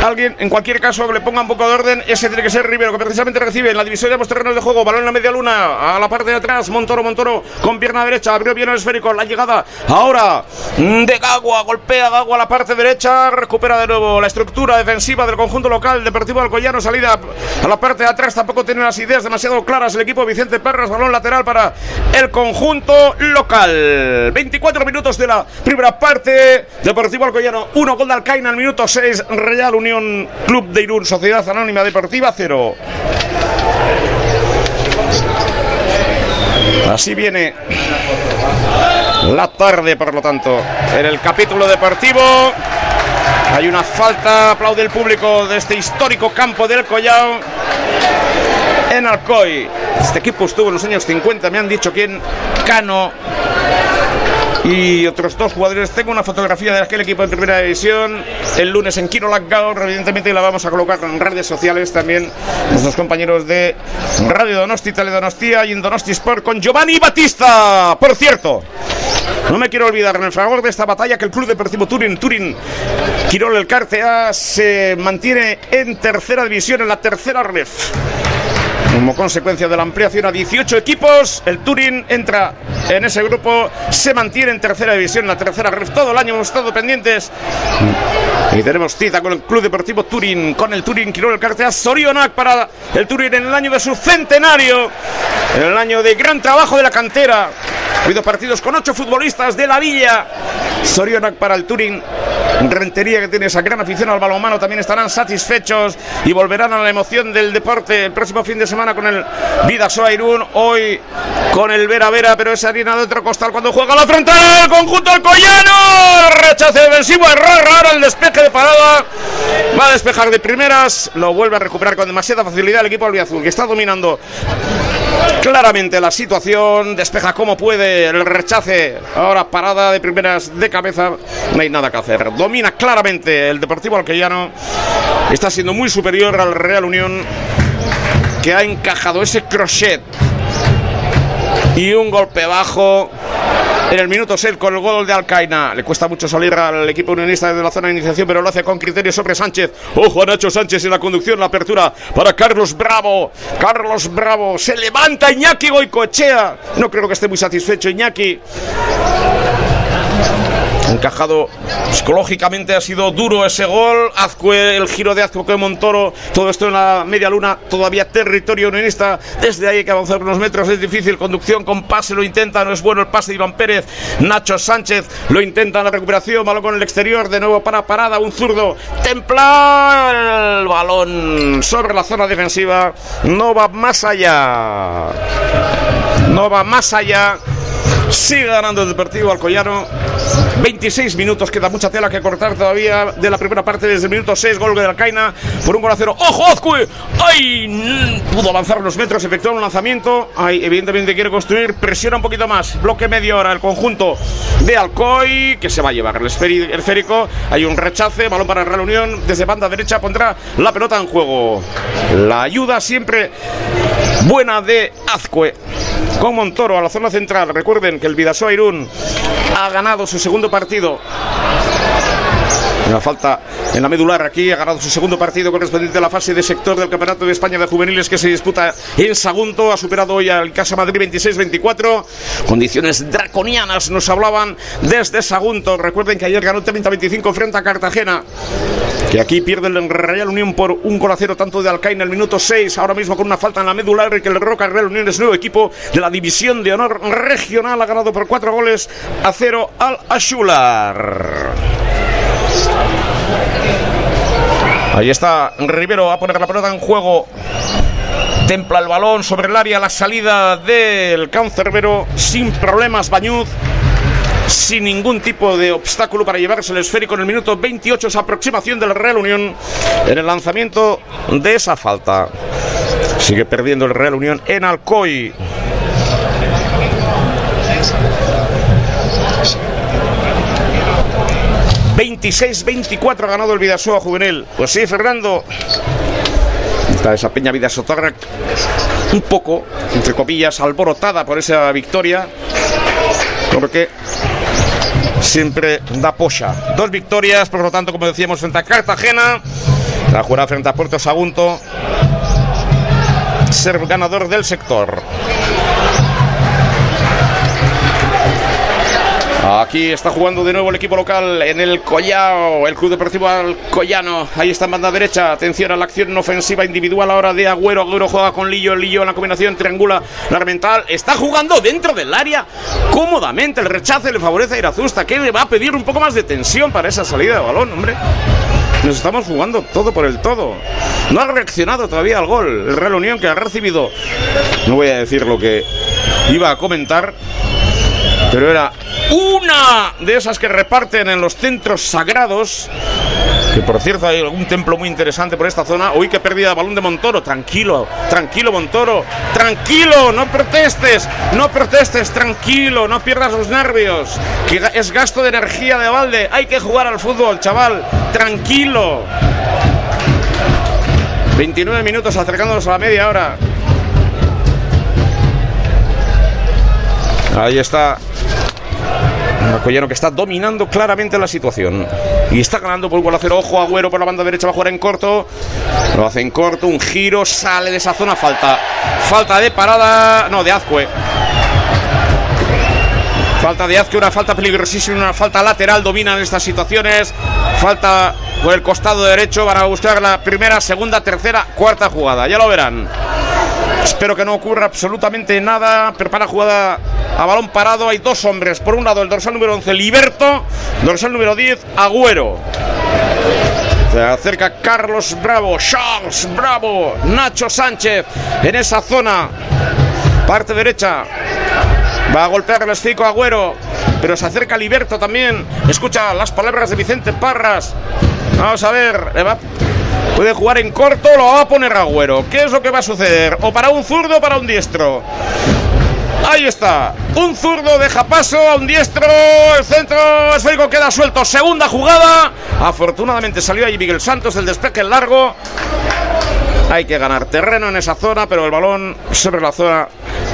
alguien, en cualquier caso, le ponga un poco de orden, ese tiene que ser Rivero, que precisamente recibe en la división de los terrenos de juego, balón en la media luna, a la parte de atrás, Montoro, Montoro, con pierna derecha, abrió bien el esférico, la llegada ahora de Gagua, golpea Gagua a la parte derecha, recupera de nuevo la estructura defensiva del conjunto local, Deportivo Alcoyano, salida a la parte de atrás, tampoco tiene las ideas demasiado claras el equipo Vicente Perras, balón lateral para el conjunto local. 24 minutos de la primera parte, Deportivo Alcoyano, 1 gol de Alcaina al minuto 6, Real Unión Club de Irún, Sociedad Anónima Deportiva 0. Así viene la tarde, por lo tanto, en el capítulo deportivo. Hay una falta, aplaude el público de este histórico campo del Collao en Alcoy. Este equipo estuvo en los años 50, me han dicho quién, Cano, y otros dos jugadores. Tengo una fotografía de aquel equipo en primera división el lunes en Kiro Gaur, evidentemente la vamos a colocar en redes sociales también. Nuestros compañeros de Radio Donosti, Teledonostia y en Donosti Sport con Giovanni Batista. Por cierto, no me quiero olvidar en el favor de esta batalla que el Club Deportivo Turín, Turín, Quirol el Cartea, se mantiene en tercera división, en la tercera ref. Como consecuencia de la ampliación a 18 equipos, el Turín entra en ese grupo, se mantiene en tercera división, en la tercera ref. Todo el año hemos estado pendientes y tenemos cita con el Club Deportivo Turín, con el Turín Quirol el Cartea Sorionac para el Turín en el año de su centenario, en el año de gran trabajo de la cantera. Ha habido partidos con ocho futbolistas de la Villa. Sorionac para el Turín. Rentería que tiene esa gran afición al balonmano también estarán satisfechos y volverán a la emoción del deporte el próximo fin de semana con el Vidasoa Irún. Hoy con el Vera Vera, pero esa harina de otro costal cuando juega la frontal conjunto alcoyano. Rechace defensivo, error ahora el despeje de parada. Va a despejar de primeras, lo vuelve a recuperar con demasiada facilidad el equipo albiazul que está dominando claramente la situación, despeja como puede el rechace, ahora parada de primeras de cabeza, no hay nada que hacer. Domina claramente el Deportivo Alqueyano, está siendo muy superior al Real Unión, que ha encajado ese crochet y un golpe bajo en el minuto 6 con el gol de Alcaina. Le cuesta mucho salir al equipo unionista desde la zona de iniciación, pero lo hace con criterio sobre Sánchez. Ojo a Nacho Sánchez en la conducción, la apertura para Carlos Bravo. Carlos Bravo se levanta Iñaki Goicoechea. No creo que esté muy satisfecho Iñaki encajado psicológicamente ha sido duro ese gol. Azcue, el giro de Azcue Montoro. Todo esto en la media luna todavía territorio unionista. Desde ahí hay que avanzar unos metros. Es difícil conducción con pase lo intenta no es bueno el pase de Iván Pérez. Nacho Sánchez lo intenta en la recuperación balón con el exterior de nuevo para parada un zurdo. Templar el balón sobre la zona defensiva. No va más allá. No va más allá. Sigue ganando el Deportivo Alcoyano. 26 minutos, queda mucha tela que cortar todavía de la primera parte desde el minuto 6, gol de Alcaina por un gol a cero. ¡Ojo, Azcue! ¡Ay! Pudo avanzar unos metros, efectuó un lanzamiento. Ay, evidentemente quiere construir, presiona un poquito más. Bloque media hora el conjunto de Alcoy, que se va a llevar el esférico. Hay un rechace, balón para Real Unión. Desde banda derecha pondrá la pelota en juego. La ayuda siempre buena de Azcue con Montoro a la zona central. Recuerden que el Vidasoa Irún ha ganado su segundo partido Una falta en la medular aquí, ha ganado su segundo partido correspondiente a la fase de sector del Campeonato de España de Juveniles que se disputa en Sagunto. Ha superado hoy al Casa Madrid 26-24. Condiciones draconianas nos hablaban desde Sagunto. Recuerden que ayer ganó 30-25 frente a Cartagena. Que aquí pierde el Real Unión por un gol a cero tanto de Alcaín en el minuto 6. Ahora mismo con una falta en la medular y que el Roca Real Unión es nuevo equipo de la División de Honor Regional. Ha ganado por cuatro goles a cero al Ashular. Ahí está Rivero a poner la pelota en juego. Templa el balón sobre el área, la salida del cancerbero sin problemas Bañuz. Sin ningún tipo de obstáculo para llevarse el esférico en el minuto 28, esa aproximación del Real Unión en el lanzamiento de esa falta. Sigue perdiendo el Real Unión en Alcoy. 26-24 ha ganado el Vidasoa juvenil. Pues sí, Fernando. Está esa peña Vidasotarra un poco, entre comillas, alborotada por esa victoria. Porque siempre da pocha. Dos victorias, por lo tanto, como decíamos, frente a Cartagena. La jugada frente a Puerto Sagunto. Ser ganador del sector. Aquí está jugando de nuevo el equipo local en el Collao, el Club Deportivo Alcoyano. Ahí está en banda derecha. Atención a la acción ofensiva individual ahora de Agüero. Agüero juega con Lillo. Lillo en la combinación triangula la mental. Está jugando dentro del área cómodamente. El rechace le favorece a Irazusta, que le va a pedir un poco más de tensión para esa salida de balón, hombre. Nos estamos jugando todo por el todo. No ha reaccionado todavía al gol. El Real Unión que ha recibido. No voy a decir lo que iba a comentar. Pero era una de esas que reparten en los centros sagrados. Que por cierto hay algún templo muy interesante por esta zona. Uy, que pérdida de balón de Montoro. Tranquilo, tranquilo, Montoro. Tranquilo, no protestes, no protestes, tranquilo, no pierdas los nervios. Que es gasto de energía de balde. Hay que jugar al fútbol, chaval. Tranquilo. 29 minutos acercándonos a la media hora. Ahí está Alcoyano que está dominando claramente la situación. Y está ganando por gol a cero. Ojo, Agüero por la banda derecha va a jugar en corto. Lo hace en corto. Un giro. Sale de esa zona. Falta. Falta de parada. No, de Azcue. Falta de Azcue. Una falta peligrosísima. Una falta lateral. Dominan estas situaciones. Falta por el costado derecho. Van a buscar la primera, segunda, tercera, cuarta jugada. Ya lo verán. Espero que no ocurra absolutamente nada. Prepara jugada a balón parado. Hay dos hombres. Por un lado, el dorsal número 11, Liberto. Dorsal número 10, Agüero. Se acerca Carlos Bravo, Charles Bravo, Nacho Sánchez en esa zona. Parte derecha. Va a golpear el esfico Agüero. Pero se acerca Liberto también. Escucha las palabras de Vicente Parras. Vamos a ver. Puede jugar en corto, lo va a poner Agüero. ¿Qué es lo que va a suceder? ¿O para un zurdo o para un diestro? Ahí está. Un zurdo deja paso a un diestro. El centro esférico queda suelto. Segunda jugada. Afortunadamente salió ahí Miguel Santos. El despeje largo. Hay que ganar terreno en esa zona, pero el balón sobre la zona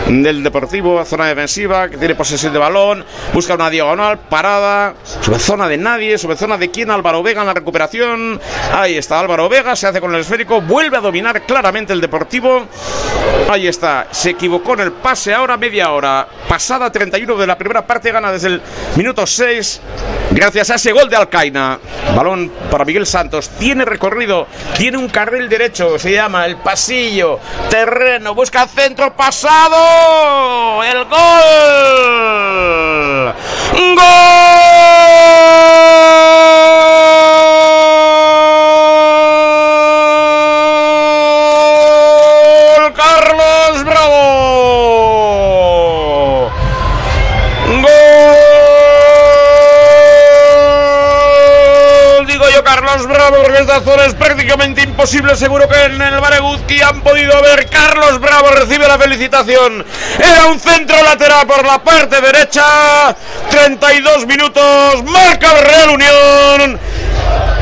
del Deportivo, zona defensiva, que tiene posesión de balón, busca una diagonal, parada, sobre zona de nadie, sobre zona de quién, Álvaro Vega en la recuperación. Ahí está Álvaro Vega, se hace con el esférico, vuelve a dominar claramente el Deportivo. Ahí está, se equivocó en el pase, ahora media hora, pasada 31 de la primera parte, gana desde el minuto 6, gracias a ese gol de Alcaina. Balón para Miguel Santos, tiene recorrido, tiene un carril derecho, se el pasillo, terreno, busca centro pasado. El gol. Gol. Bravo porque esta zona es prácticamente imposible. Seguro que en el Bareguzki han podido ver. Carlos Bravo recibe la felicitación. Era un centro lateral por la parte derecha. 32 minutos. Marca el Real Unión.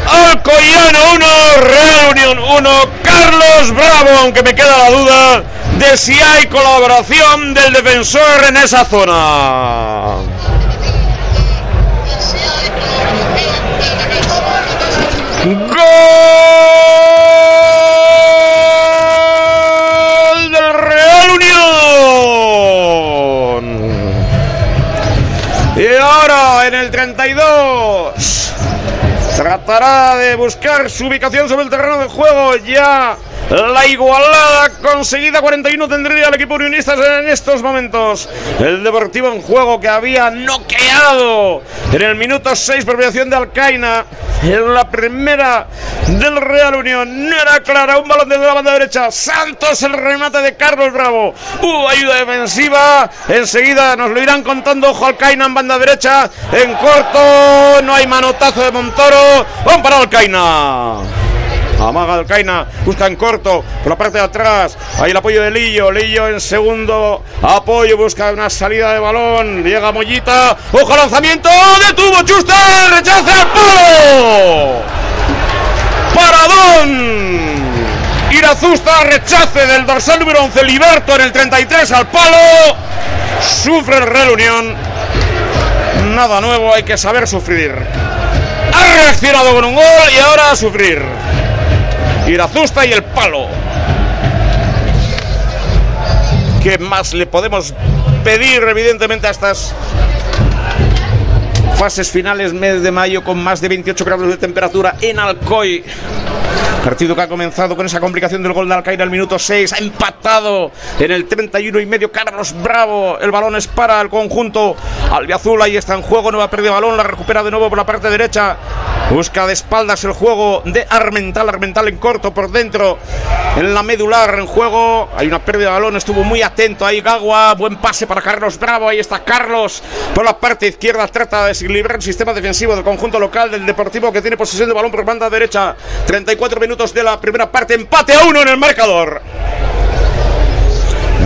Alcoyano 1, Real Unión 1, Carlos Bravo, aunque me queda la duda de si hay colaboración del defensor en esa zona. ¡Gol del Real Unión! Y ahora en el 32 tratará de buscar su ubicación sobre el terreno de juego ya la igualada conseguida 41 tendría el equipo unionista en estos momentos. El Deportivo en juego que había noqueado en el minuto 6 por mediación de Alcaina. En la primera del Real Unión. No era clara. Un balón desde la banda derecha. Santos el remate de Carlos Bravo. Hubo ayuda defensiva. Enseguida nos lo irán contando. Ojo Alcaina en banda derecha. En corto. No hay manotazo de Montoro. Vamos para Alcaina. Amaga Alcaina, busca en corto por la parte de atrás. Ahí el apoyo de Lillo. Lillo en segundo apoyo, busca una salida de balón. Llega Mollita. Ojo lanzamiento. Detuvo Chuster. Rechaza el palo. Paradón. Irazusta rechace del dorsal número 11 Liberto en el 33 al palo. Sufre el Real Unión. Nada nuevo, hay que saber sufrir. Ha reaccionado con un gol y ahora sufrir. Irazusta y el palo. ¿Qué más le podemos pedir, evidentemente, a estas fases finales, mes de mayo, con más de 28 grados de temperatura en Alcoy? Partido que ha comenzado con esa complicación del gol de Alcaira al minuto 6. Ha empatado en el 31 y medio Carlos Bravo. El balón es para el conjunto albiazul. Ahí está en juego. Nueva pérdida de balón. La recupera de nuevo por la parte derecha. Busca de espaldas el juego de Armental. Armental en corto por dentro. En la medular en juego. Hay una pérdida de balón. Estuvo muy atento ahí Gagua. Buen pase para Carlos Bravo. Ahí está Carlos. Por la parte izquierda trata de desequilibrar el sistema defensivo del conjunto local del Deportivo que tiene posesión de balón por banda derecha. 34 minutos de la primera parte. Empate a uno en el marcador.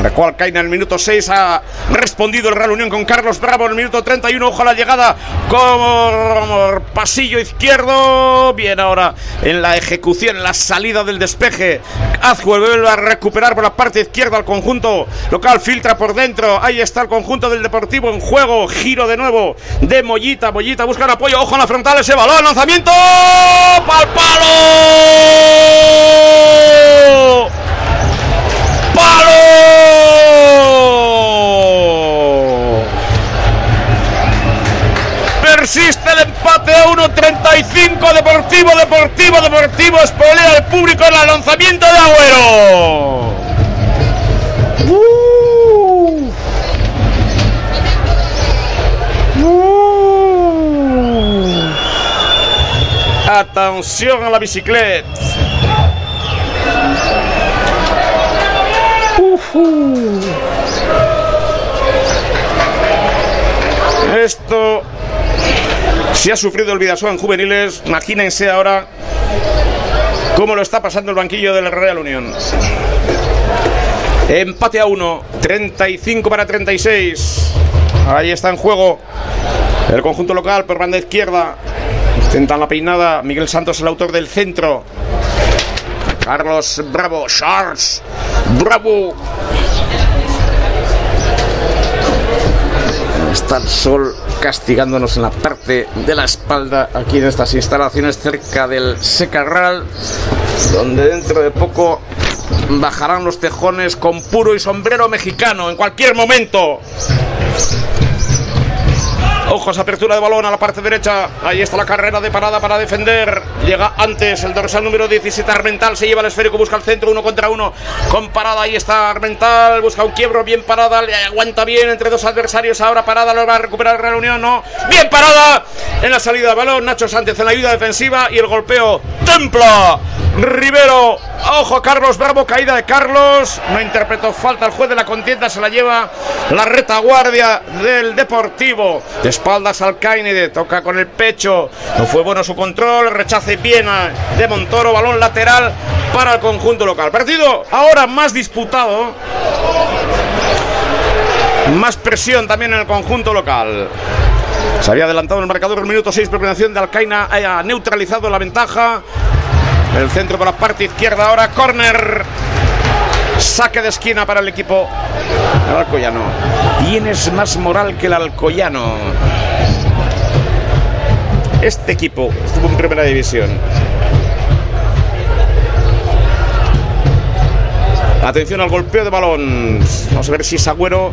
Marcó Alcaina en el minuto 6. Ha respondido el Real Unión con Carlos Bravo en el minuto 31. Ojo a la llegada como pasillo izquierdo. Bien ahora en la ejecución, en la salida del despeje. Azcue vuelve a recuperar por la parte izquierda al conjunto local. Filtra por dentro. Ahí está el conjunto del Deportivo en juego. Giro de nuevo de Mollita. Mollita busca el apoyo. Ojo en la frontal. Ese balón. Lanzamiento. ¡Pal palo! Persiste el empate a 1.35. Deportivo, Deportivo, Deportivo. Espolea el público en el lanzamiento de Agüero. Uh. Uh. Atención a la bicicleta. Esto si ha sufrido el Vidasoa en juveniles, imagínense ahora cómo lo está pasando el banquillo del Real Unión. Empate a 1, 35 para 36. Ahí está en juego el conjunto local por banda izquierda. Intentan la peinada. Miguel Santos, el autor del centro. Carlos Bravo, Charles Bravo. Está el sol castigándonos en la parte de la espalda aquí en estas instalaciones cerca del Secarral, donde dentro de poco bajarán los tejones con puro y sombrero mexicano en cualquier momento. Ojos, apertura de balón a la parte derecha. Ahí está la carrera de parada para defender. Llega antes el dorsal número 17 Armental. Se lleva el esférico, busca el centro, uno contra uno. Con parada, ahí está Armental. Busca un quiebro, bien parada. Le aguanta bien entre dos adversarios. Ahora parada, lo va a recuperar Unión. No. Bien parada en la salida de balón. Nacho Sánchez en la ayuda defensiva y el golpeo. Templa. Rivero. Ojo, Carlos Bravo. Caída de Carlos. No interpretó falta el juez de la contienda. Se la lleva la retaguardia del Deportivo espaldas al Cainede, toca con el pecho, no fue bueno su control, rechace bien de Montoro, balón lateral para el conjunto local. Partido ahora más disputado, más presión también en el conjunto local. Se había adelantado el marcador el minuto 6, preparación de Alcaina ha neutralizado la ventaja. El centro por la parte izquierda ahora, corner. Saque de esquina para el equipo el Alcoyano. Tienes más moral que el Alcoyano. Este equipo estuvo en primera división. Atención al golpeo de balón. Vamos a ver si es Agüero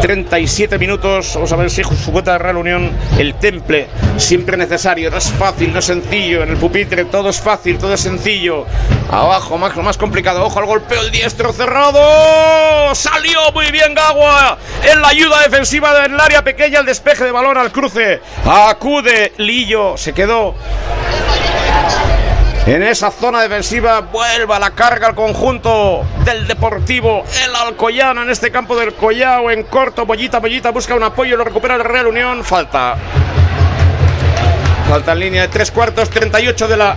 37 minutos. Vamos a ver si su cuota de Real Unión, el temple, siempre necesario. No es fácil, no es sencillo. En el pupitre todo es fácil, todo es sencillo. Abajo, más, más complicado. Ojo al golpeo, el diestro cerrado. Salió muy bien Gagua en la ayuda defensiva del área pequeña. El despeje de balón al cruce. Acude Lillo, se quedó en esa zona defensiva vuelva la carga al conjunto del Deportivo el Alcoyano en este campo del Collao en corto Bollita Bollita busca un apoyo lo recupera el Real Unión falta. Falta en línea de tres cuartos 38 de la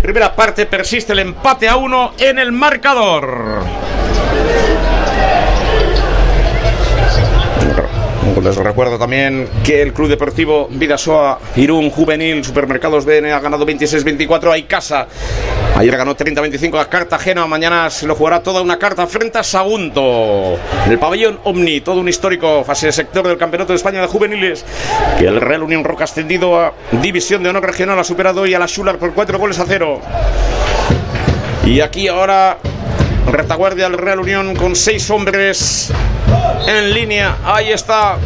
primera parte persiste el empate a uno en el marcador Les recuerdo también que el Club Deportivo Vidasoa Irún Juvenil Supermercados BN ha ganado 26-24 a casa. Ayer ganó 30-25 a Cartagena. Mañana se lo jugará toda una carta frente a Sagunto. El pabellón Omni, todo un histórico fase de sector del Campeonato de España de Juveniles. Que el Real Unión Roca ascendido a División de Honor Regional. Ha superado hoy a la Schular por 4 goles a 0. Y aquí ahora retaguardia del Real Unión con 6 hombres en línea. Ahí está.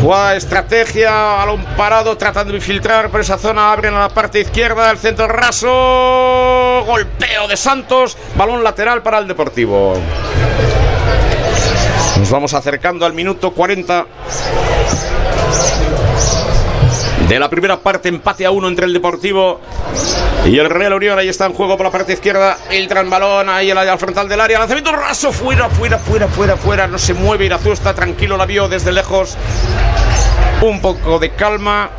Jugada estrategia, balón parado, tratando de infiltrar por esa zona. Abren a la parte izquierda, el centro raso. Golpeo de Santos, balón lateral para el Deportivo. Nos vamos acercando al minuto 40 de la primera parte, empate a uno entre el Deportivo y el Real Unión. Ahí está en juego por la parte izquierda. el el balón ahí al frontal del área. Lanzamiento raso, fuera, fuera, fuera, fuera, fuera. No se mueve. Irazú está tranquilo, la vio desde lejos. Un poco de calma.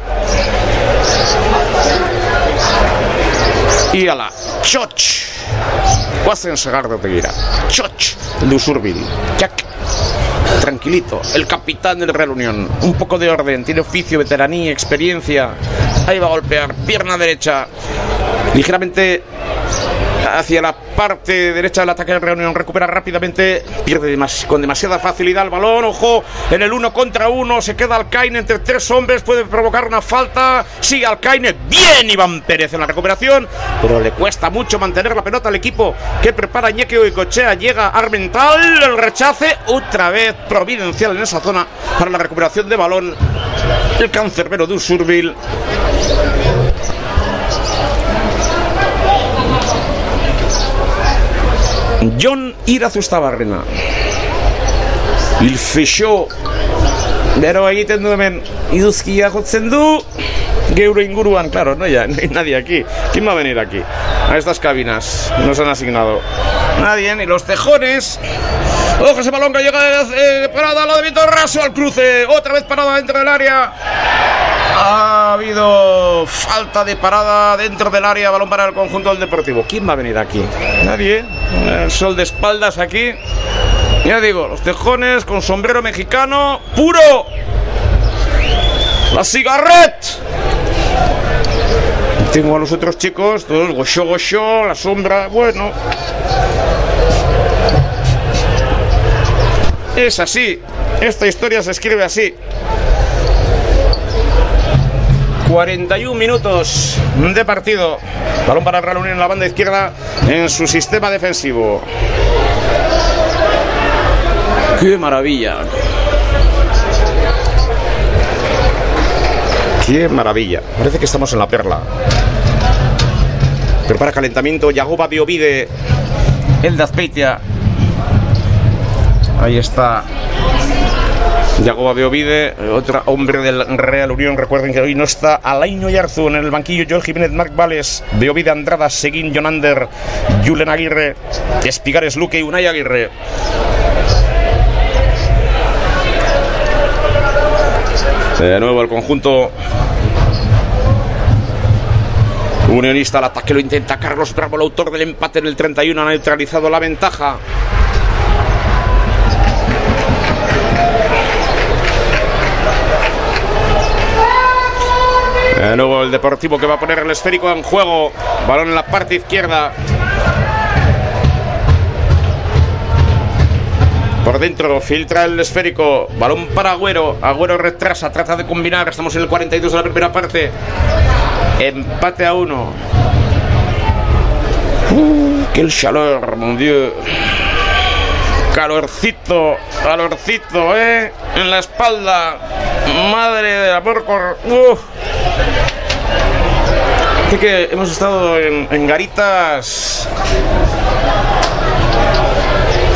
Y a la Choch. Guasen Segardo Teguira. Choch, de tranquilito, el capitán del Real Unión. Un poco de orden, tiene oficio, veteranía, experiencia. Ahí va a golpear, pierna derecha, ligeramente hacia la parte derecha del ataque de Reunión, recupera rápidamente, pierde con demasiada facilidad el balón, ojo, en el uno contra uno, se queda Alcaine entre tres hombres, puede provocar una falta, sigue Alcaine, bien Iván Pérez en la recuperación, pero le cuesta mucho mantener la pelota al equipo que prepara Ñequeo y Cochea, llega Armental, el rechace, otra vez providencial en esa zona para la recuperación de balón, el cancerbero de Usurbil. John Irazustabarrena. Il fechó Bero egiten du hemen iduzkia jotzen du. Geuro inguruan, claro, no, ya, no hay nadie aquí. ¿Quién va a venir aquí? A estas cabinas. Nos han asignado. Nadie, ni los tejones. Ojo ese balón que llega de, eh, parada lo de Vito Raso al cruce. Otra vez parada dentro del área ha habido falta de parada dentro del área, balón para el conjunto del Deportivo. ¿Quién va a venir aquí? Nadie. El sol de espaldas aquí. Ya digo, los tejones con sombrero mexicano puro. La cigarret. Tengo a los otros chicos, todos gocho gocho, la sombra, bueno. Es así. Esta historia se escribe así. 41 minutos de partido. Balón para el Real Unión en la banda izquierda en su sistema defensivo. ¡Qué maravilla! ¡Qué maravilla! Parece que estamos en la perla. Prepara calentamiento Yagoba Biovide. El de Azpeitia. Ahí está Yagoba Beovide, otro hombre del Real Unión. Recuerden que hoy no está Alain Yarzu en el banquillo. Joel Jiménez, Marc Vales, Beovide Andrada, Seguín Jonander, Julen Aguirre, Espigares Luque y Unai Aguirre. De nuevo el conjunto unionista al ataque lo intenta Carlos Bravo, el autor del empate en el 31, ha neutralizado la ventaja. De nuevo el Deportivo que va a poner el esférico en juego. Balón en la parte izquierda. Por dentro filtra el esférico. Balón para Agüero. Agüero retrasa, trata de combinar. Estamos en el 42 de la primera parte. Empate a uno. Uh, qué chaleur, mon Dieu. Calorcito, calorcito, ¿eh? En la espalda. Madre de amor por... Uf. que hemos estado en, en Garitas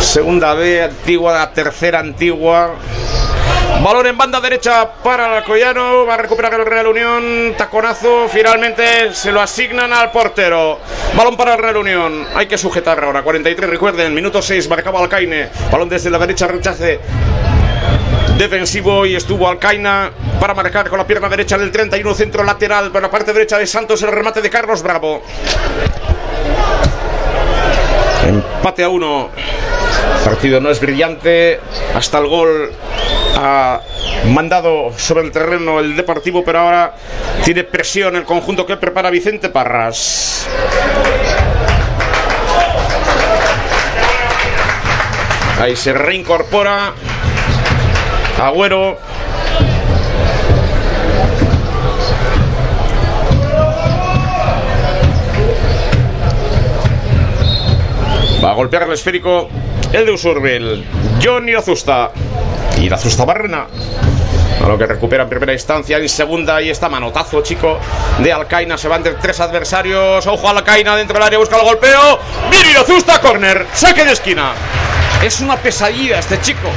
segunda B antigua, tercera antigua. Balón en banda derecha para Alcoyano. Va a recuperar el Real Unión. Taconazo. Finalmente se lo asignan al portero. Balón para el Real Unión. Hay que sujetar ahora. 43, recuerden. Minuto 6. Marcaba Alcaine. Balón desde la derecha. Rechace defensivo y estuvo Alcaina para marcar con la pierna derecha en el 31 centro lateral por la parte derecha de Santos el remate de Carlos Bravo empate a uno partido no es brillante hasta el gol ha mandado sobre el terreno el Deportivo, pero ahora tiene presión el conjunto que prepara Vicente Parras. Ahí se reincorpora Agüero. Va a golpear el esférico el de Usurbil. Johnny Azusta. Y la Azusta Barrena. A lo que recupera en primera instancia, en segunda y está manotazo, chico, de Alcaina. Se van entre tres adversarios. Ojo a Alcaina dentro del área, busca el golpeo. Miri Azusta, corner, saque de esquina. Es una pesadilla este chico.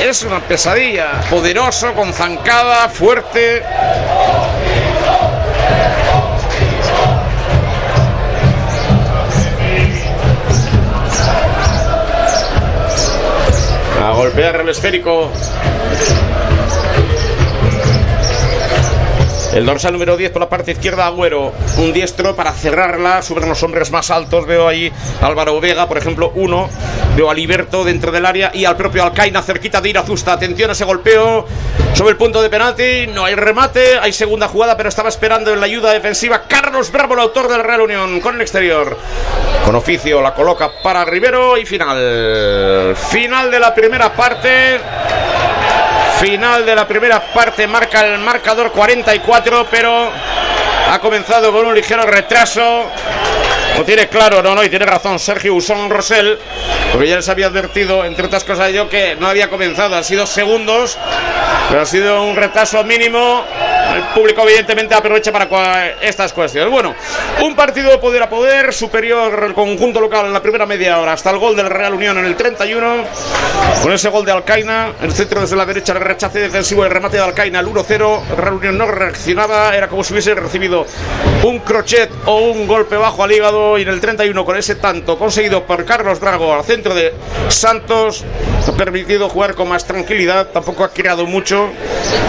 Es una pesadilla. Poderoso, con zancada, fuerte. A golpear el esférico. El dorsal número 10 por la parte izquierda, Agüero. Un diestro para cerrarla. Suben los hombres más altos. Veo ahí Álvaro Vega, por ejemplo, uno. Veo a Liberto dentro del área y al propio Alcaina cerquita de Irazusta. Atención a ese golpeo sobre el punto de penalti. No hay remate. Hay segunda jugada, pero estaba esperando en la ayuda defensiva Carlos Bravo, el autor del Real Unión, con el exterior. Con oficio la coloca para Rivero y final. Final de la primera parte. Final de la primera parte marca el marcador 44, pero ha comenzado con un ligero retraso. Lo tiene claro, no, no, y tiene razón Sergio Usón Rosell, porque ya les había advertido, entre otras cosas yo, que no había comenzado, han sido segundos, pero ha sido un retraso mínimo. El público evidentemente aprovecha para estas cuestiones. Bueno, un partido de poder a poder, superior conjunto local en la primera media hora, hasta el gol del Real Unión en el 31, con ese gol de Alcaina, el centro desde la derecha, el rechace defensivo, el remate de Alcaina, el 1-0, el Real Unión no reaccionaba, era como si hubiese recibido un crochet o un golpe bajo al hígado y en el 31 con ese tanto conseguido por Carlos Drago al centro de Santos ha permitido jugar con más tranquilidad, tampoco ha creado mucho,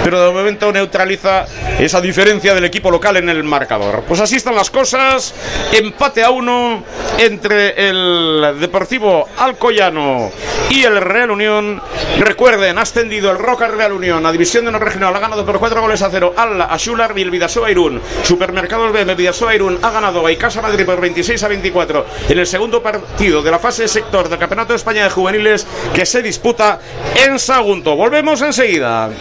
pero de momento neutraliza esa diferencia del equipo local en el marcador. Pues así están las cosas, empate a uno entre el Deportivo Alcoyano y el Real Unión. Recuerden, ha ascendido el Roca Real Unión a División de Honor Regional, ha ganado por cuatro goles a cero al Ashular y el Vidasoa Irún. Supermercados BM Vidasoa Irún ha ganado a Icasa Madrid por 26 a 24 en el segundo partido de la fase de sector del Campeonato de España de Juveniles que se disputa en Sagunto. Volvemos enseguida.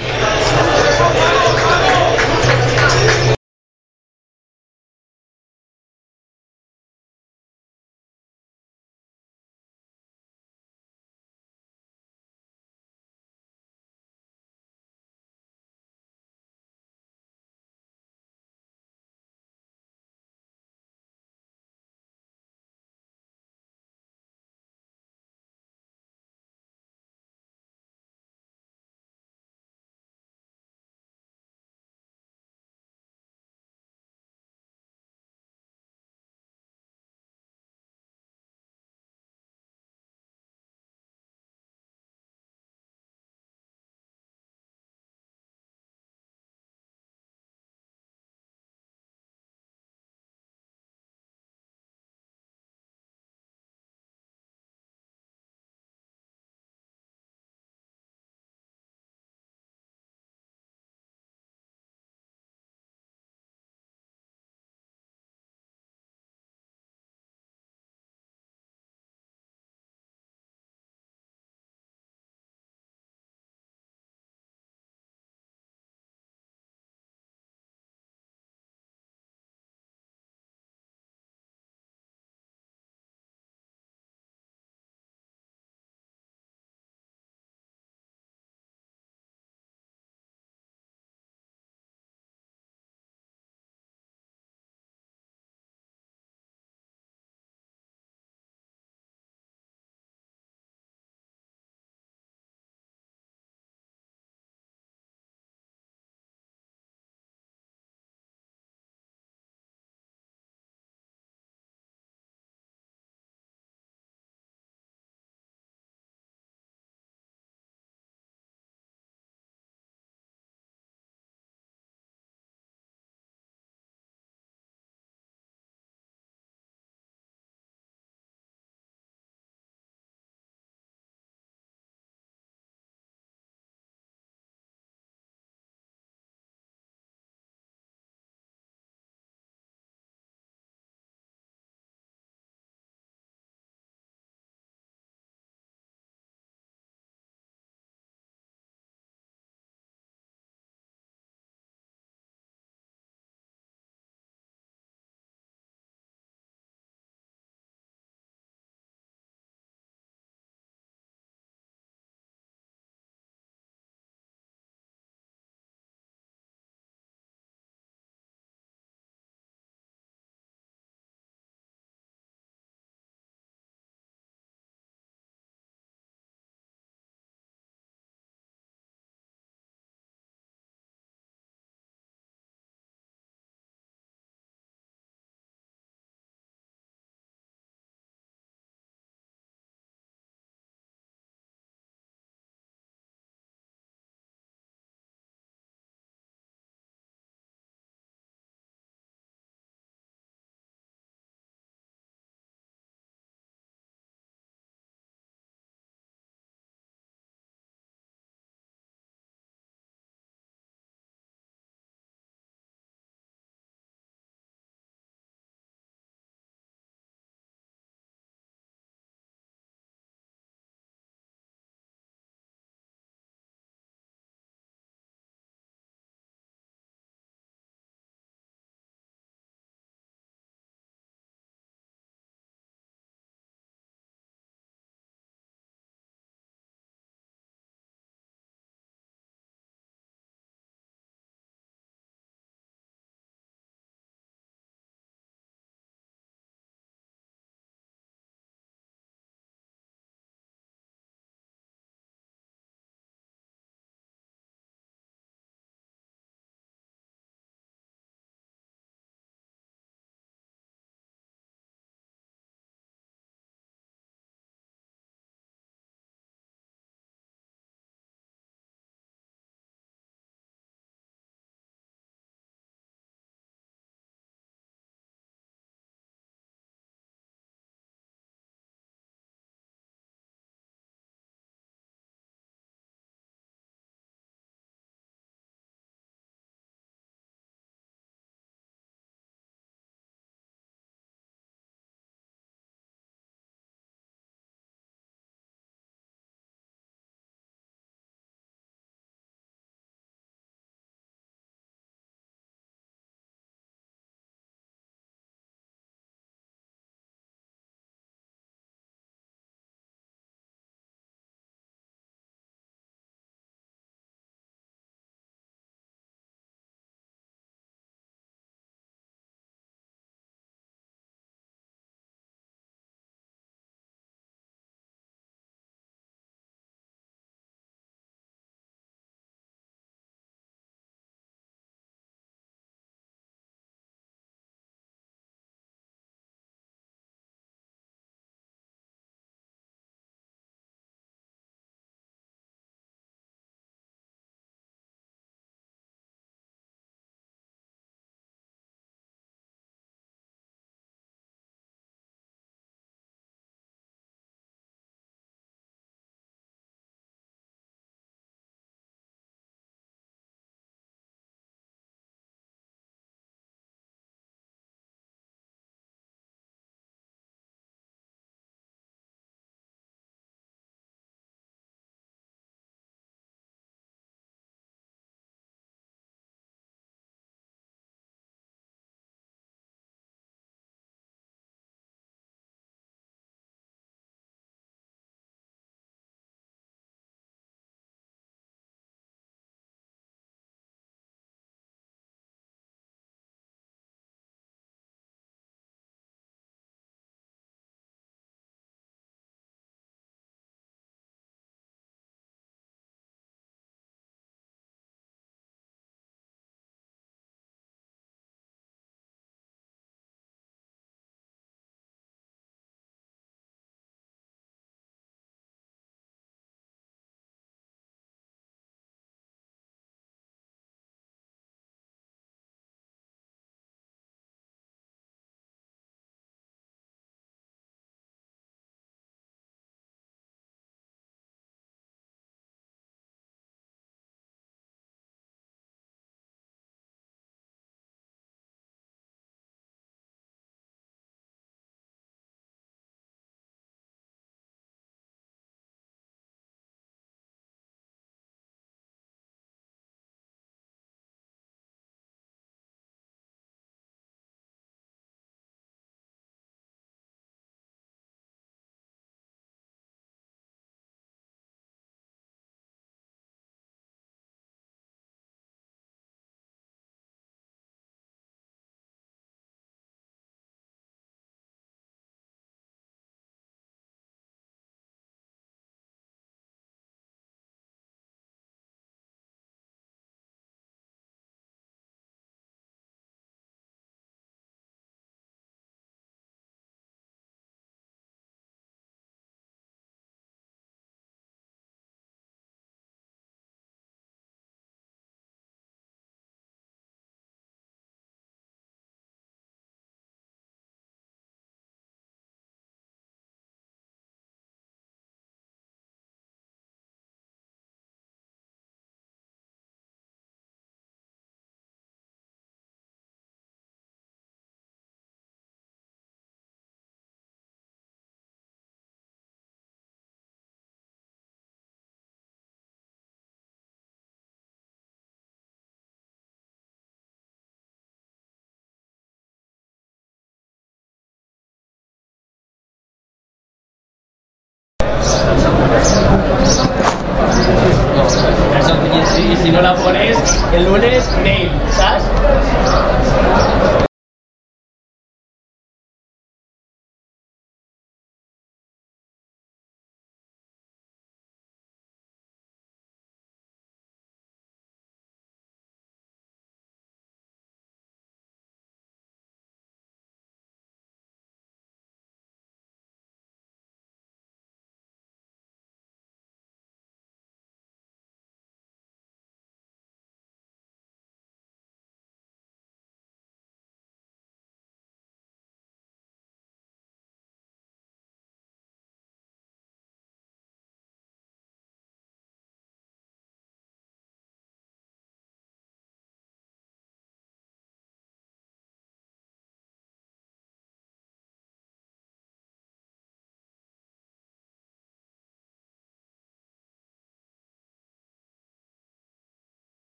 La pones el lunes, nail, ¿sabes?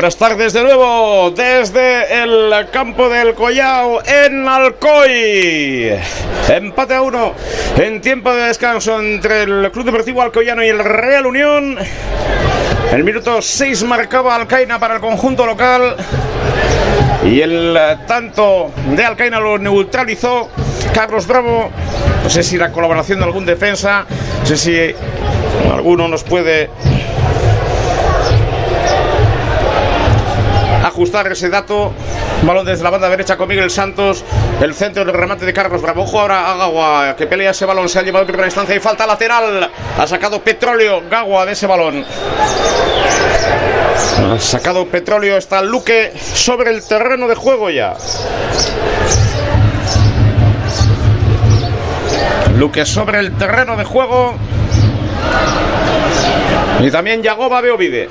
Buenas tardes de nuevo desde el campo del Collao en Alcoy. Empate a uno en tiempo de descanso entre el Club Deportivo Alcoyano y el Real Unión. El minuto 6 marcaba Alcaina para el conjunto local. Y el tanto de Alcaina lo neutralizó Carlos Bravo. No sé si la colaboración de algún defensa, no sé si alguno nos puede ajustar ese dato. Balón desde la banda derecha con Miguel Santos. El centro del remate de Carlos Bravo. Ojo ahora a Gagua que pelea ese balón. Se ha llevado en primera instancia y falta lateral. Ha sacado petróleo Gagua de ese balón. Ha sacado petróleo. Está Luque sobre el terreno de juego ya. Luque sobre el terreno de juego. Y también Yagoba Beovide.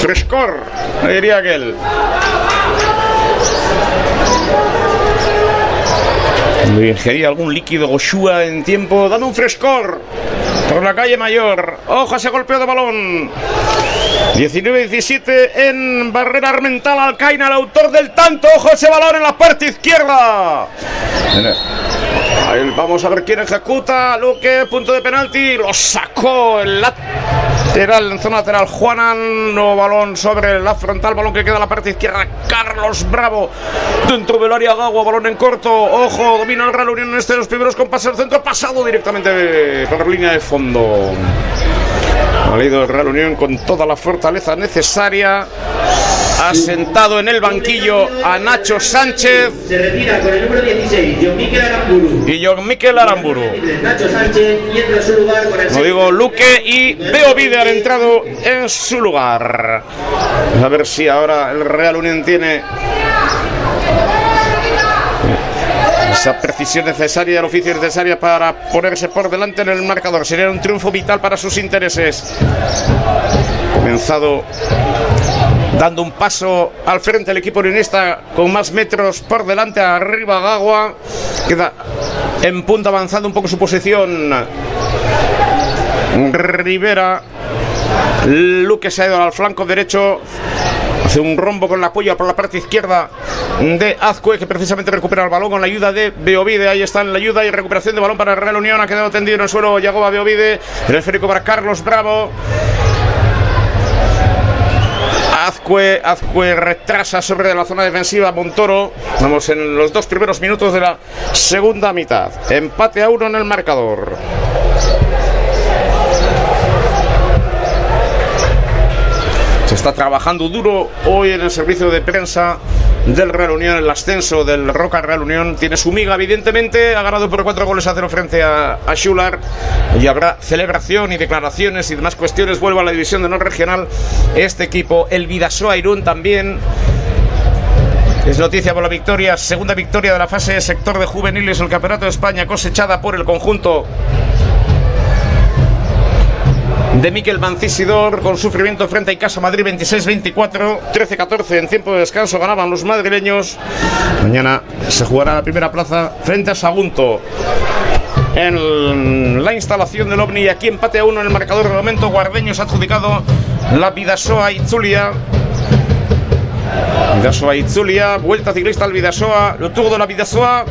Frescor, diría aquel. Ingería algún líquido Goshua en tiempo, dando un frescor por la calle Mayor. Ojo ese golpeo de balón. 19-17 en barrera Armental Alcaina, el autor del tanto. Ojo ese balón en la parte izquierda. Vamos a ver quién ejecuta. Luque, punto de penalti. Lo sacó el lateral, en zona lateral. Juanan, nuevo balón sobre la frontal. Balón que queda en la parte izquierda. Carlos Bravo. Dentro del área Gagua, balón en corto. Ojo, domina el Real Unión en este de los primeros compases del centro. Pasado directamente por línea de fondo. Ha leído el Real Unión con toda la fortaleza necesaria. Ha sentado en el banquillo a Nacho Sánchez. Se retira con el número 16, John Miquel Aramburu. Y John Miquel Aramburu. Nacho Sánchez y entra en su lugar con el Como digo, Luque y Beovide han entrado en su lugar. A ver si ahora el Real Unión tiene esa precisión necesaria, el oficio necesaria para ponerse por delante en el marcador. Sería un triunfo vital para sus intereses. Comenzado dando un paso al frente el equipo unionista con más metros por delante, arriba Gagua. Queda en punta avanzando un poco su posición. Rivera. Luque se ha ido al flanco derecho. Hace un rombo con el apoyo por la parte izquierda de Azcue, que precisamente recupera el balón con la ayuda de Beovide. Ahí está en la ayuda y recuperación de balón para Real Unión. Ha quedado tendido en el suelo Yagoba Beovide. El esférico para Carlos Bravo. Azcue, Azcue retrasa sobre la zona defensiva Montoro. Vamos en los dos primeros minutos de la segunda mitad. Empate a uno en el marcador. Está trabajando duro hoy en el servicio de prensa del Real Unión, el ascenso del Roca Real Unión. Tiene su miga, evidentemente, ha ganado por cuatro goles a cero frente a, a. Y habrá celebración y declaraciones y demás cuestiones. Vuelvo a la división de no regional. Este equipo, el Vidasoa Irún también. Es noticia por la victoria, segunda victoria de la fase de sector de juveniles del Campeonato de España cosechada por el conjunto de Miquel Mancisidor con sufrimiento frente a Icasa Madrid 26-24, 13-14 en tiempo de descanso ganaban los madrileños. Mañana se jugará la primera plaza frente a Sagunto. En la instalación del OVNI aquí empate a uno en el marcador de momento Guardeños ha adjudicado la Vidasoa Itzulia Vidasoa Itzulia, vuelta ciclista al Vidasoa, lo tuvo de la Vidasoa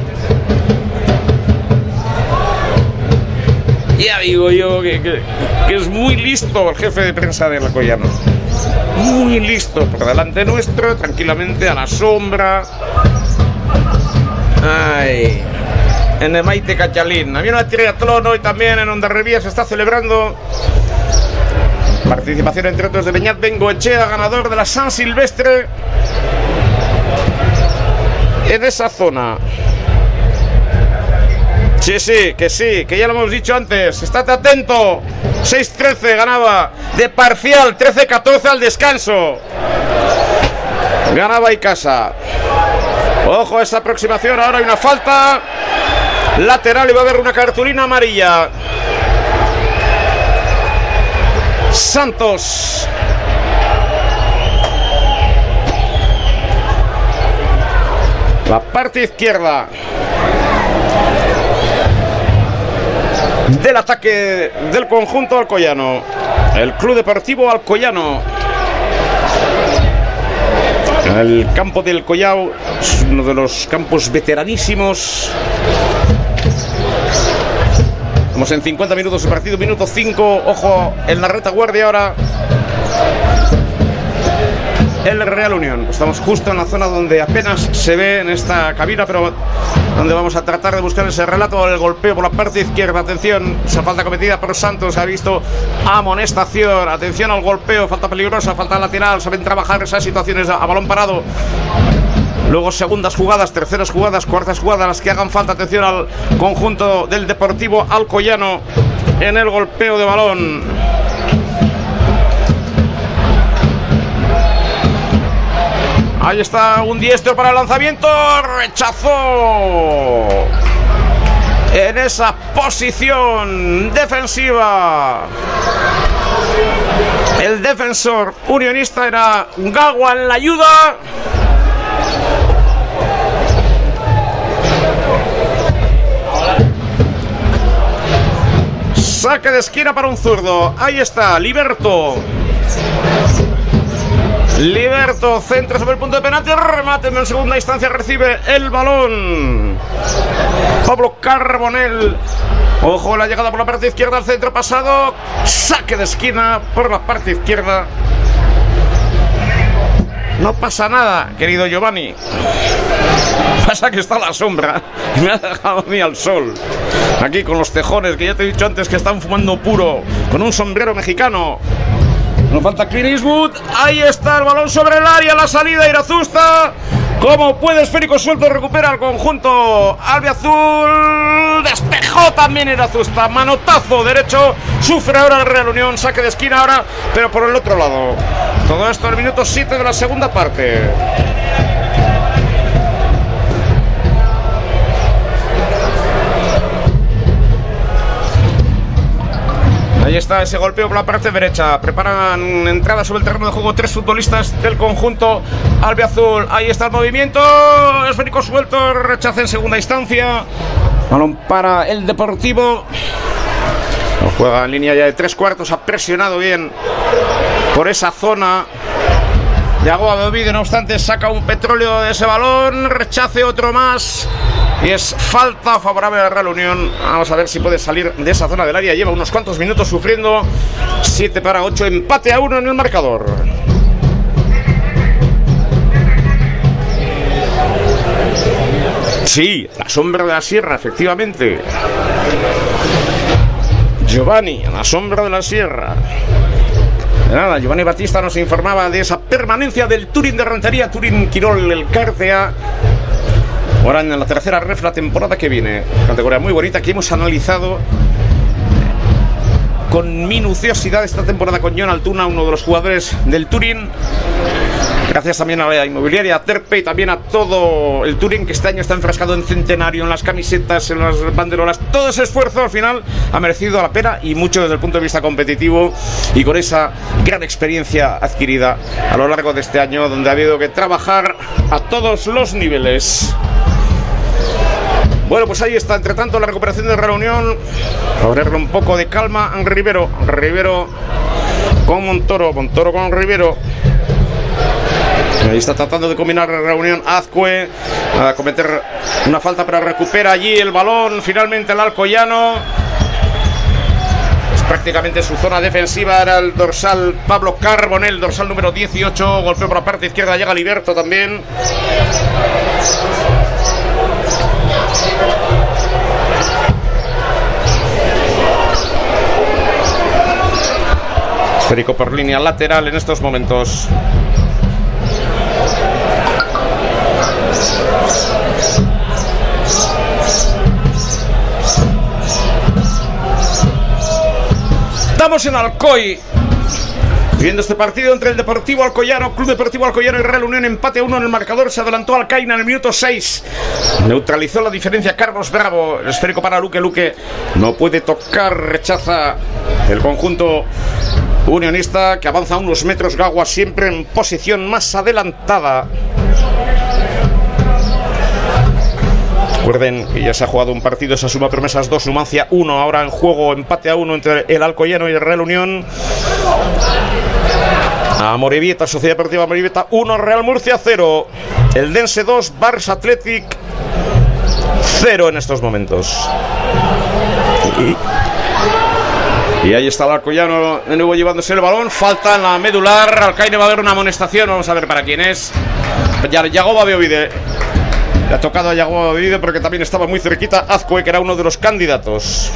Ya digo yo que, que, es muy listo el jefe de prensa de Alcoyano. Muy listo, por delante nuestro, tranquilamente, a la sombra. Ay. En el Maite Cachalín. Había una triatlón hoy también en Ondarribía se está celebrando. Participación entre otros de Beñat Bengoechea, ganador de la San Silvestre. En esa zona. Sí, sí, que sí, que ya lo hemos dicho antes. Estate atento. 6-13 ganaba de parcial, 13-14 al descanso. Ganaba y casa. Ojo a esa aproximación. Ahora hay una falta. Lateral y va a haber una cartulina amarilla. Santos. La parte izquierda. Del ataque del conjunto alcoyano. El Club Deportivo Alcoyano. El campo del Collao es uno de los campos veteranísimos Estamos en 50 minutos de partido, minuto 5. Ojo en la retaguardia ahora. El Real Unión. Estamos justo en la zona donde apenas se ve en esta cabina, pero donde vamos a tratar de buscar ese relato. El golpeo por la parte izquierda. Atención, esa falta cometida por Santos. Ha visto amonestación. Atención al golpeo. Falta peligrosa, falta lateral. Saben trabajar esas situaciones a balón parado. Luego segundas jugadas, terceras jugadas, cuartas jugadas, las que hagan falta. Atención al conjunto del Deportivo Alcoyano en el golpeo de balón. Ahí está un diestro para el lanzamiento. Rechazó. En esa posición defensiva. El defensor unionista era Gagua en la ayuda. Saque de esquina para un zurdo. Ahí está, Liberto. Liberto, centra sobre el punto de penalti, remate en segunda instancia, recibe el balón. Pablo Carbonel. Ojo, la llegada por la parte izquierda al centro pasado. Saque de esquina por la parte izquierda. No pasa nada, querido Giovanni. Pasa que está la sombra y me ha dejado a mí al sol. Aquí con los tejones que ya te he dicho antes que están fumando puro, con un sombrero mexicano. No falta Clint Eastwood. Ahí está el balón sobre el área, la salida Irazusta. Como puede esférico suelto recupera el conjunto albiazul. Despejó también Irazusta. Manotazo derecho. Sufre ahora el Real Unión. Saque de esquina ahora, pero por el otro lado. Todo esto en el minuto 7 de la segunda parte. Ahí está ese golpeo por la parte derecha. Preparan entrada sobre el terreno de juego tres futbolistas del conjunto albiazul. Ahí está el movimiento. Esférico suelto. Rechaza en segunda instancia. Balón para el Deportivo. Juega en línea ya de tres cuartos. Ha presionado bien por esa zona. Yago Abovide, no obstante, saca un petróleo de ese balón. Rechace otro más. Y es falta favorable a la Real Unión. Vamos a ver si puede salir de esa zona del área. Lleva unos cuantos minutos sufriendo. 7 para 8. Empate a 1 en el marcador. Sí, la sombra de la sierra, efectivamente. Giovanni, la sombra de la sierra. Nada, Giovanni Batista nos informaba de esa permanencia del Turín de Rentería, Turín Quirol, el Cárcea. Ahora en la tercera ref la temporada que viene. Categoría muy bonita que hemos analizado con minuciosidad esta temporada con John Altuna, uno de los jugadores del Turín. Gracias también a la inmobiliaria Terpe y también a todo el Turín que este año está enfrascado en centenario, en las camisetas, en las banderolas. Todo ese esfuerzo al final ha merecido la pena y mucho desde el punto de vista competitivo y con esa gran experiencia adquirida a lo largo de este año donde ha habido que trabajar a todos los niveles. Bueno, pues ahí está, entre tanto, la recuperación de reunión. Ponerle un poco de calma a Rivero. Rivero con Montoro, Montoro con Rivero. Ahí está tratando de combinar reunión Azcue a cometer una falta, pero recupera allí el balón. Finalmente el Alcoyano. Es prácticamente su zona defensiva. Era el dorsal Pablo Carbonel, dorsal número 18. Golpeo por la parte izquierda, llega Liberto también. Esférico por línea lateral en estos momentos. Estamos en Alcoy. Viendo este partido entre el Deportivo Alcoyano, Club Deportivo Alcoyano y Real Unión, empate a uno en el marcador, se adelantó Alcaina en el minuto 6. Neutralizó la diferencia Carlos Bravo, el esférico para Luque, Luque no puede tocar, rechaza el conjunto unionista que avanza unos metros, Gagua siempre en posición más adelantada. Recuerden que ya se ha jugado un partido, esa suma promesas 2, Numancia 1, ahora en juego empate a 1 entre el Alcoyano y el Real Unión. A Morevieta, Sociedad Deportiva Morevieta 1, Real Murcia 0. El Dense 2, Barça Athletic 0 en estos momentos. Y Y ahí está el Alcoyano de nuevo llevándose el balón. Falta en la medular. Alcaine va a haber una amonestación. Vamos a ver para quién es. Yagoba de Ovide. Le ha tocado a Yagoba de Ovide porque también estaba muy cerquita Azcue, que era uno de los candidatos.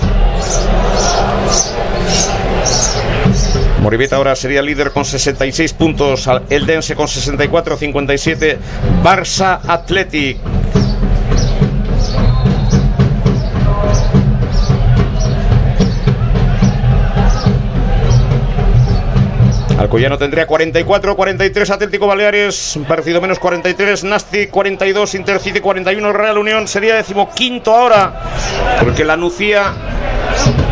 Moribeta ahora sería líder con 66 puntos. El Dense con 64, 57. Barça Athletic. Alcoyano tendría 44, 43 Atlético Baleares, parecido menos 43, Nasti 42, Intercity 41, Real Unión sería decimoquinto ahora, porque la Nucía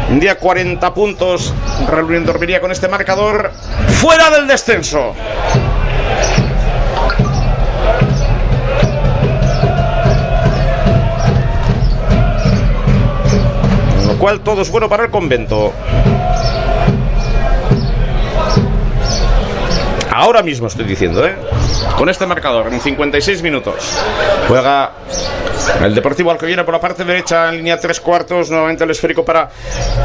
un día 40 puntos, Real Unión dormiría con este marcador fuera del descenso. Lo cual todo es bueno para el convento. Ahora mismo estoy diciendo, ¿eh? Con este marcador, en 56 minutos. Juega el Deportivo viene por la parte derecha en línea tres cuartos. Nuevamente el esférico para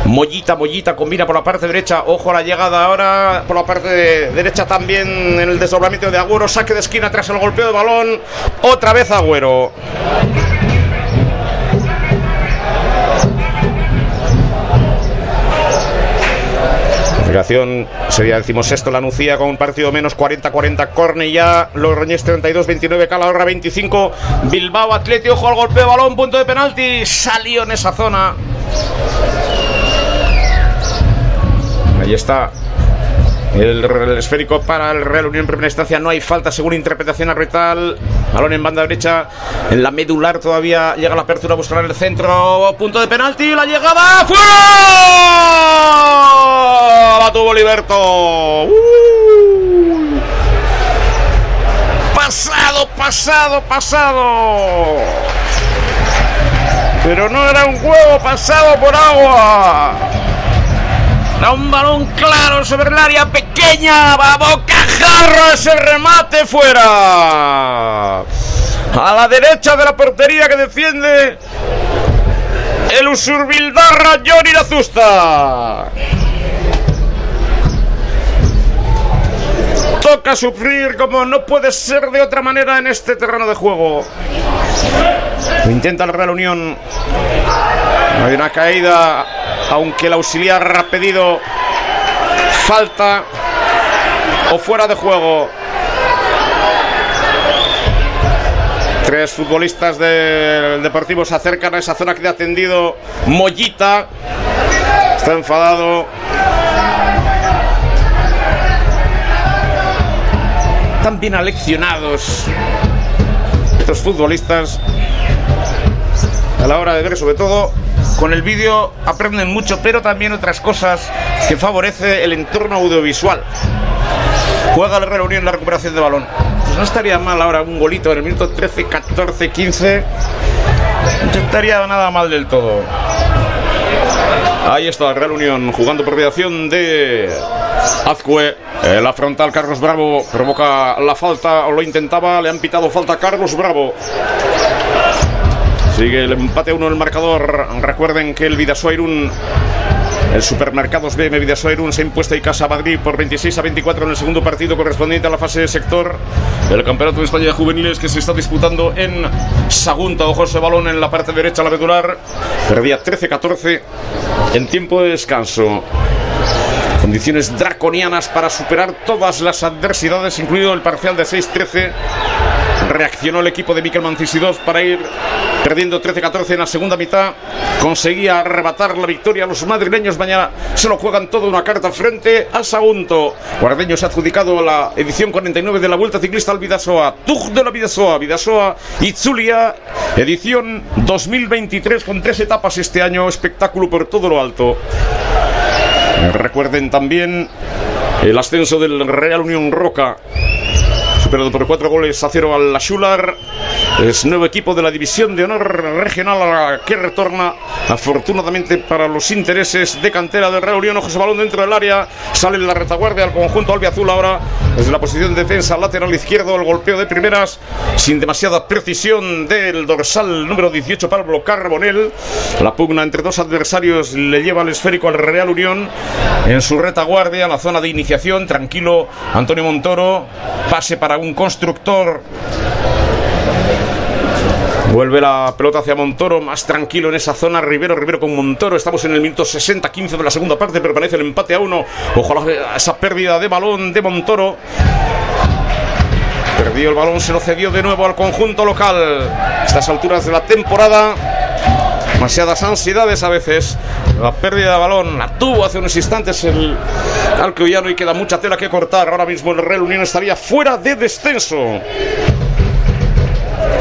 Mollita. Mollita combina por la parte derecha. Ojo a la llegada ahora por la parte derecha también en el desdoblamiento de Agüero. Saque de esquina tras el golpeo de balón. Otra vez Agüero. Sería decimos esto la Nucía con un partido menos 40-40 Cornellá, Logroñés 32-29 Calahorra 25 Bilbao Atleti, ojo al golpe de balón punto de penalti, salió en esa zona. Ahí está el, esférico para el Real Unión primera instancia no hay falta según interpretación arbitral. Balón en banda derecha, en la medular todavía llega la apertura a buscar el centro. Punto de penalti, la llegada ¡fuera! La tuvo Liberto. Pasado, pasado, pasado. Pero no era un juego pasado por agua. Da un balón claro sobre el área pequeña. Va bocajarro ese remate fuera. A la derecha de la portería que defiende el Usurbildarra Johnny Lazusta. Toca sufrir como no puede ser de otra manera en este terreno de juego. intenta el Real Unión. Hay una caída aunque el auxiliar ha pedido falta o fuera de juego. Tres futbolistas del Deportivo se acercan a esa zona que ha atendido Mollita. Está enfadado. Están bien aleccionados estos futbolistas a la hora de ver sobre todo con el vídeo aprenden mucho, pero también otras cosas que favorece el entorno audiovisual. Juega el Real Unión la recuperación de balón. Pues no estaría mal ahora un golito en el minuto 13, 14, 15. No estaría nada mal del todo. Ahí está el Real Unión jugando por mediación de Azcue. la frontal Carlos Bravo provoca la falta o lo intentaba. Le han pitado falta a Carlos Bravo. Sigue el empate a uno el marcador. Recuerden que el Vidasoirun el Supermercados BM Vidasoirun se ha impuesto y Casa Madrid por 26 a 24 en el segundo partido correspondiente a la fase de sector del Campeonato de España de Juveniles que se está disputando en Sagunta. Ojo ese balón en la parte derecha, la medular. Perdía 13-14 en tiempo de descanso. Condiciones draconianas para superar todas las adversidades, incluido el parcial de 6-13 reaccionó el equipo de Mikel Mancisidov para ir perdiendo 13-14 en la segunda mitad. Conseguía arrebatar la victoria a los madrileños. Mañana se lo juegan todo una carta frente a Sagunto. Guardeño se ha adjudicado la edición 49 de la Vuelta Ciclista al Vidasoa. Tug de la Vidasoa, Vidasoa y Zulia. Edición 2023 con tres etapas este año. Espectáculo por todo lo alto. Recuerden también el ascenso del Real Unión Roca superado por cuatro goles a cero al Schular. Es nuevo equipo de la División de Honor Regional que retorna afortunadamente para los intereses de cantera del Real Unión. José Balón dentro del área. Sale en la retaguardia al conjunto albiazul ahora desde la posición de defensa lateral izquierdo. El golpeo de primeras sin demasiada precisión del dorsal número 18 Pablo Carbonel. La pugna entre dos adversarios le lleva el esférico al Real Unión en su retaguardia, la zona de iniciación. Tranquilo Antonio Montoro. Pase para un constructor Vuelve la pelota hacia Montoro, más tranquilo en esa zona. Rivero, Rivero con Montoro. Estamos en el minuto 60-15 de la segunda parte. Permanece el empate a uno. Ojalá esa pérdida de balón de Montoro. Perdió el balón, se lo cedió de nuevo al conjunto local. A estas alturas de la temporada, demasiadas ansiedades a veces. La pérdida de balón la tuvo hace unos instantes el Alcoyano y queda mucha tela que cortar. Ahora mismo el Real Unión estaría fuera de descenso.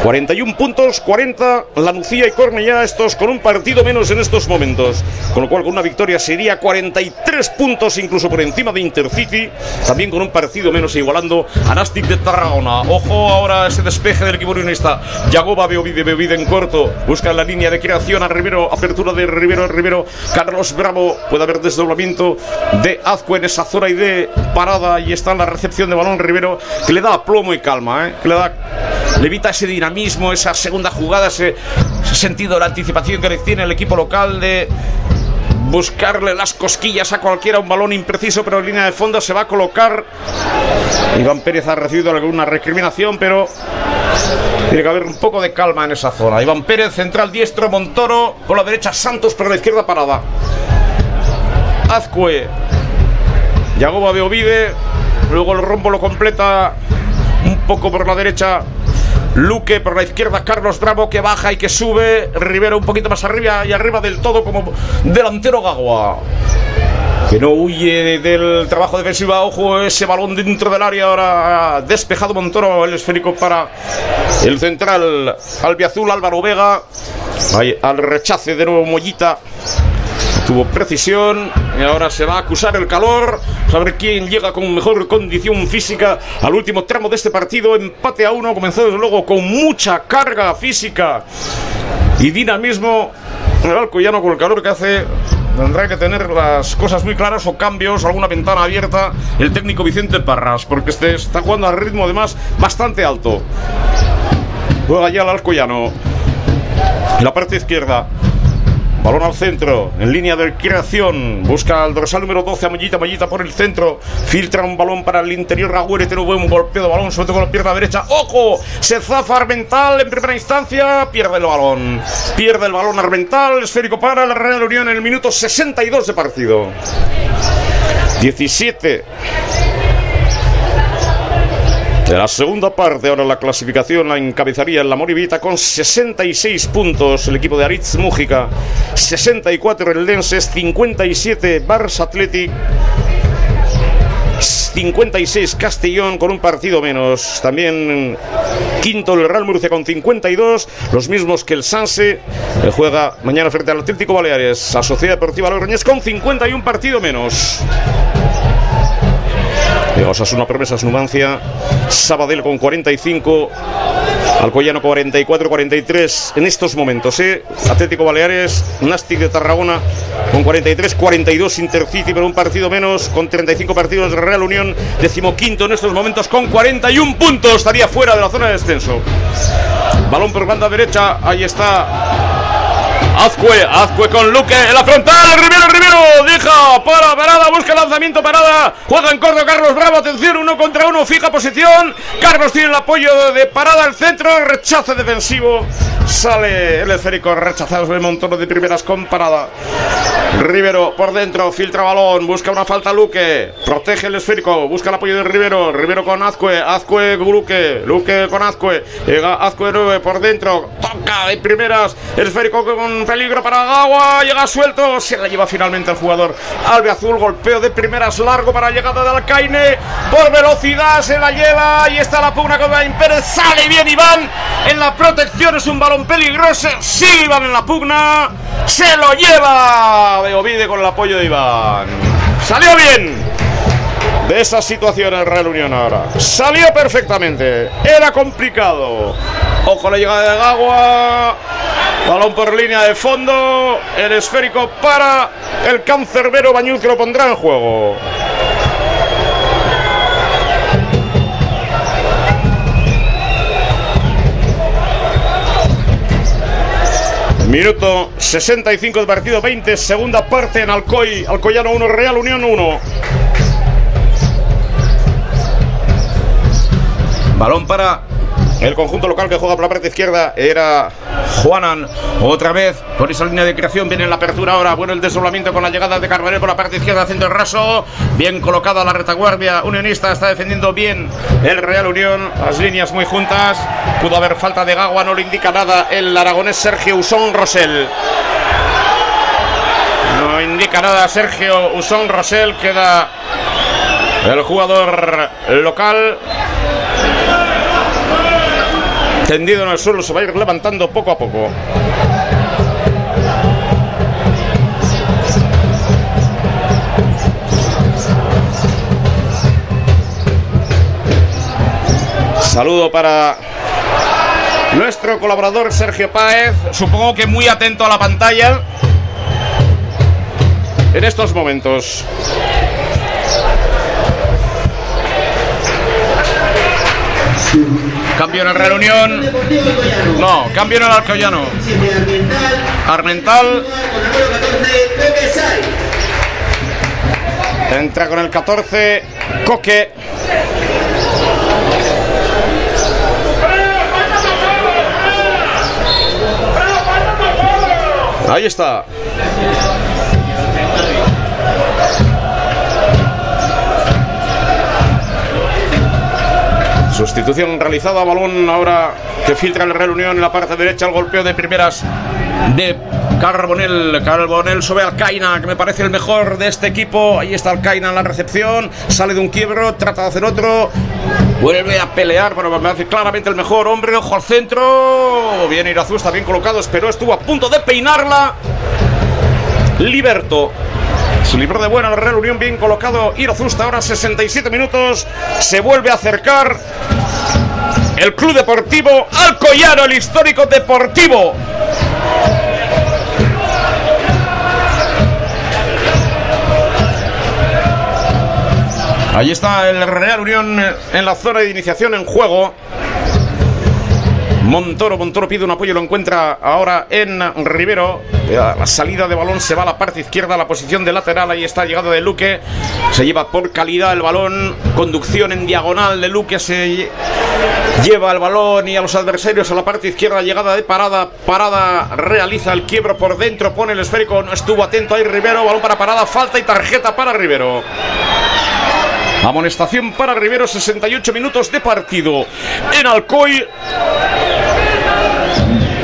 41 puntos, 40 La Nucía y Cornellá, estos con un partido menos en estos momentos. Con lo cual, con una victoria sería 43 puntos, incluso por encima de Intercity. También con un partido menos, igualando a Nastic de Tarragona. Ojo ahora ese despeje del equipo unionista. Yagoba Beovide, Beovide en corto. Busca la línea de creación a Rivero. Apertura de Rivero, Rivero. Carlos Bravo. Puede haber desdoblamiento de Azcue en esa zona y de parada. Y está en la recepción de balón Rivero, que le da plomo y calma, ¿eh? que le da, le evita ese dinamismo mismo, esa segunda jugada, ese, sentido de la anticipación que tiene el equipo local de buscarle las cosquillas a cualquiera, un balón impreciso, pero en línea de fondo se va a colocar. Iván Pérez ha recibido alguna recriminación, pero tiene que haber un poco de calma en esa zona. Iván Pérez, central diestro, Montoro, por la derecha Santos, por la izquierda parada. Azcue, Yagoba de Ovide, luego el rombo lo completa un poco por la derecha Luque por la izquierda, Carlos Bravo que baja y que sube. Rivero un poquito más arriba y arriba del todo como delantero Gagua. Que no huye del trabajo defensivo. Ojo, ese balón dentro del área. Ahora despejado Montoro, el esférico para el central albiazul Álvaro Vega. al rechace de nuevo Mollita. Tuvo precisión y ahora se va a acusar el calor. A ver quién llega con mejor condición física al último tramo de este partido. Empate a uno. Comenzó desde luego con mucha carga física y dinamismo. El Alcoyano con el calor que hace tendrá que tener las cosas muy claras o cambios, alguna ventana abierta el técnico Vicente Parras, porque este está jugando a ritmo además bastante alto. Juega ya el Alcoyano. En la parte izquierda, Balón al centro, en línea de creación. Busca al dorsal número 12 a Mollita, Mollita por el centro. Filtra un balón para el interior. Ragüere tiene un buen golpeo de balón, sobre todo con la pierna derecha. ¡Ojo! Se zafa Armental en primera instancia. Pierde el balón. Pierde el balón Armental. Esférico para la Real Unión en el minuto 62 de partido. 17 de la segunda parte, ahora la clasificación la encabezaría la Moribita con 66 puntos el equipo de Aritz Mújica, 64 el Lenses, 57 Barça Athletic. 56 Castellón con un partido menos. También quinto el Real Murcia con 52, los mismos que el Sanse, juega mañana frente al Atlético Baleares. La Sociedad Deportiva Logroñés con 51 partido menos. Una Promesa Numancia, Sabadell con 45, Alcoyano 44, 43 en estos momentos. ¿eh? Atlético Baleares, Nastic de Tarragona con 43, 42 Intercity, pero un partido menos con 35 partidos Real Unión, decimoquinto en estos momentos con 41 puntos. Estaría fuera de la zona de descenso. Balón por banda derecha, ahí está Azcue, Azcue con Luque en la frontal, Rivero, Rivero, deja para Parada, busca lanzamiento Parada, juega en corto Carlos Bravo, atención, uno contra uno, fija posición, Carlos tiene el apoyo de Parada al centro, rechazo defensivo, sale el esférico rechazado el montón de primeras con Parada. Rivero por dentro, filtra balón, busca una falta Luque, protege el esférico, busca el apoyo de Rivero, Rivero con Azcue, Azcue Luque, Luque con Azcue, llega Azcue 9 por dentro, toca de primeras, el esférico con peligro para Gawa, llega suelto, se la lleva finalmente el jugador Albe Azul, golpeo de primeras largo para la llegada de Alcaine, por velocidad se la lleva, y está la pugna con Iván Pérez, sale bien Iván, en la protección es un balón peligroso, sigue Iván en la pugna, se lo lleva de Ovide con el apoyo de Iván, salió bien de esa situación el Real Unión ahora. Salió perfectamente. Era complicado. Ojo la llegada de Gagua. Balón por línea de fondo. El esférico para el cancerbero Bañuz que lo pondrá en juego. Minuto 65 del partido 20, segunda parte en Alcoy, Alcoyano 1, Real Unión 1. Balón para el conjunto local que juega por la parte izquierda era Juanan. Otra vez por esa línea de creación viene la apertura ahora. Bueno, el desdoblamiento con la llegada de Carbonell por la parte izquierda haciendo el raso. Bien colocada la retaguardia unionista. Está defendiendo bien el Real Unión. Las líneas muy juntas. Pudo haber falta de Gagua, no le indica nada el aragonés Sergio Usón Rosell. No indica nada Sergio Usón Rosell. Queda el jugador local tendido en el suelo, se va a ir levantando poco a poco. Saludo para nuestro colaborador Sergio Páez, supongo que muy atento a la pantalla en estos momentos. Cambio en el Real Unión. No, cambio en el Alcoyano. Armental. Entra con el 14. Coque. Ahí está. Sustitución realizada, balón ahora que filtra el Real Unión en la parte derecha, el golpeo de primeras de Carbonel. Carbonel sobre Alcaina, que me parece el mejor de este equipo. Ahí está Alcaina en la recepción, sale de un quiebro, trata de hacer otro. Vuelve a pelear, pero me hace claramente el mejor hombre. Ojo al centro. Viene Irazú, está bien colocado, pero estuvo a punto de peinarla. Liberto su libro de buena, Real Unión bien colocado. Irazusta ahora 67 minutos. Se vuelve a acercar el Club Deportivo Alcoyano, el histórico deportivo. Ahí está el Real Unión en la zona de iniciación en juego. Montoro, Montoro pide un apoyo, lo encuentra ahora en Rivero. La salida de balón se va a la parte izquierda, a la posición de lateral. Ahí está llegada de Luque. Se lleva por calidad el balón. Conducción en diagonal de Luque. Se lleva el balón y a los adversarios a la parte izquierda. Llegada de parada. Parada realiza el quiebro por dentro. Pone el esférico. No estuvo atento ahí Rivero. Balón para parada. Falta y tarjeta para Rivero. Amonestación para Rivero, 68 minutos de partido. En Alcoy,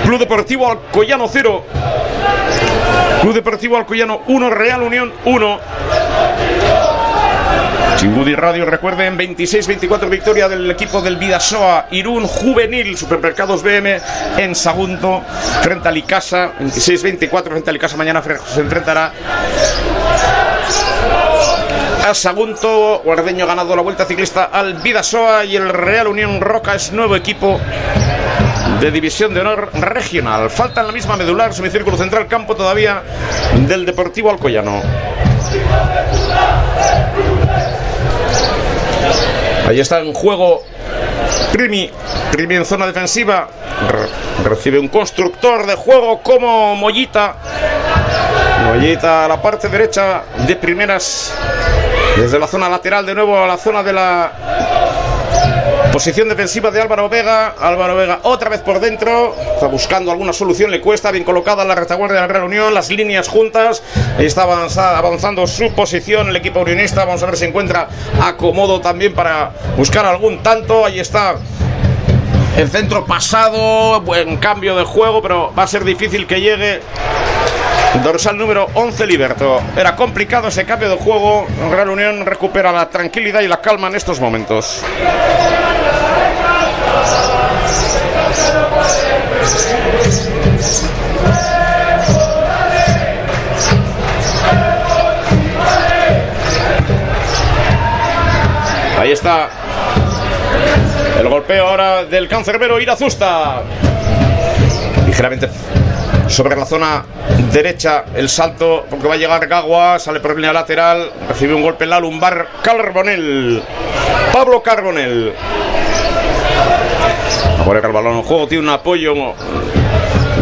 Club Deportivo Alcoyano 0. Club Deportivo Alcoyano 1, Real Unión 1. Chingudi Radio, recuerden, 26-24 victoria del equipo del Vidasoa, Irún Juvenil, Supermercados BM en Sagunto, frente a Licasa, 26-24 frente a Licasa, mañana se enfrentará Sagunto, Guardeño ha ganado la vuelta ciclista al Vidasoa y el Real Unión Roca es nuevo equipo de División de Honor Regional. Falta en la misma medular, semicírculo central, campo todavía del Deportivo Alcoyano. Ahí está en juego Primi. Primi en zona defensiva. recibe un constructor de juego como Mollita. Mollita a la parte derecha de primeras. Desde la zona lateral de nuevo a la zona de la Posición defensiva de Álvaro Vega. Álvaro Vega otra vez por dentro. Está buscando alguna solución. Le cuesta. Bien colocada la retaguardia de la Real Unión. Las líneas juntas. Ahí está avanzando su posición el equipo unionista. Vamos a ver si encuentra acomodo también para buscar algún tanto. Ahí está el centro pasado. Buen cambio de juego. Pero va a ser difícil que llegue Dorsal número 11, Liberto. Era complicado ese cambio de juego. Real Unión recupera la tranquilidad y la calma en estos momentos. Ahí está el golpeo ahora del cancerbero Irazusta. Ligeramente sobre la zona derecha el salto porque va a llegar Gagua, sale por línea lateral, recibe un golpe en la lumbar Carbonel. Pablo Carbonel. A poner el balón en juego, tiene un apoyo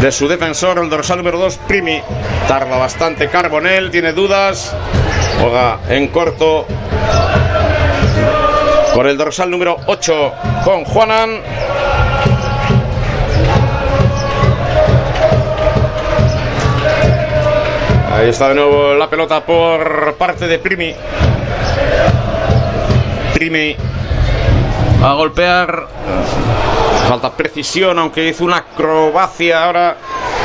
de su defensor, el dorsal número 2, Primi. Tarda bastante Carbonel, tiene dudas. Juega en corto con el dorsal número 8 con Juanan. Ahí está de nuevo la pelota por parte de Primi. Primi a golpear. Falta precisión, aunque hizo una acrobacia ahora.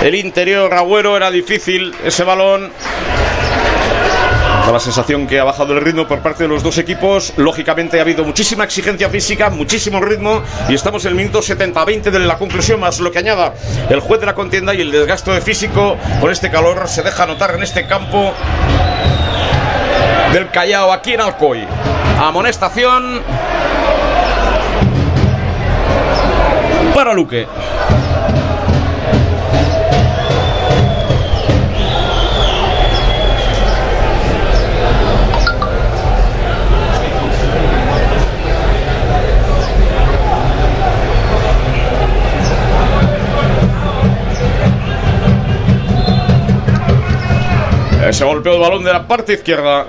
El interior, Agüero, era difícil ese balón. La sensación que ha bajado el ritmo por parte de los dos equipos. Lógicamente ha habido muchísima exigencia física, muchísimo ritmo y estamos en el minuto 70-20 de la conclusión, más lo que añada el juez de la contienda y el desgasto de físico con este calor se deja notar en este campo del Callao aquí en Alcoy. Amonestación para Luque. Se golpeó el balón de la parte izquierda.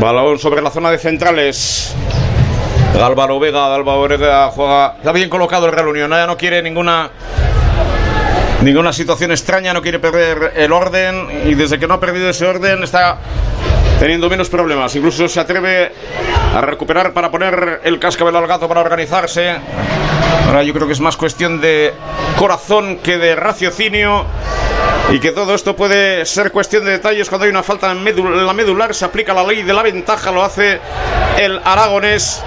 Balón sobre la zona de centrales. Álvaro Vega, Álvaro Vega juega. Está bien colocado el Real Unión. Ya no quiere ninguna. Ninguna situación extraña, no quiere perder el orden. Y desde que no ha perdido ese orden, está teniendo menos problemas. Incluso se atreve a recuperar para poner el cascabel al gato para organizarse. Ahora yo creo que es más cuestión de corazón que de raciocinio y que todo esto puede ser cuestión de detalles cuando hay una falta en, la medular se aplica la ley de la ventaja lo hace el aragonés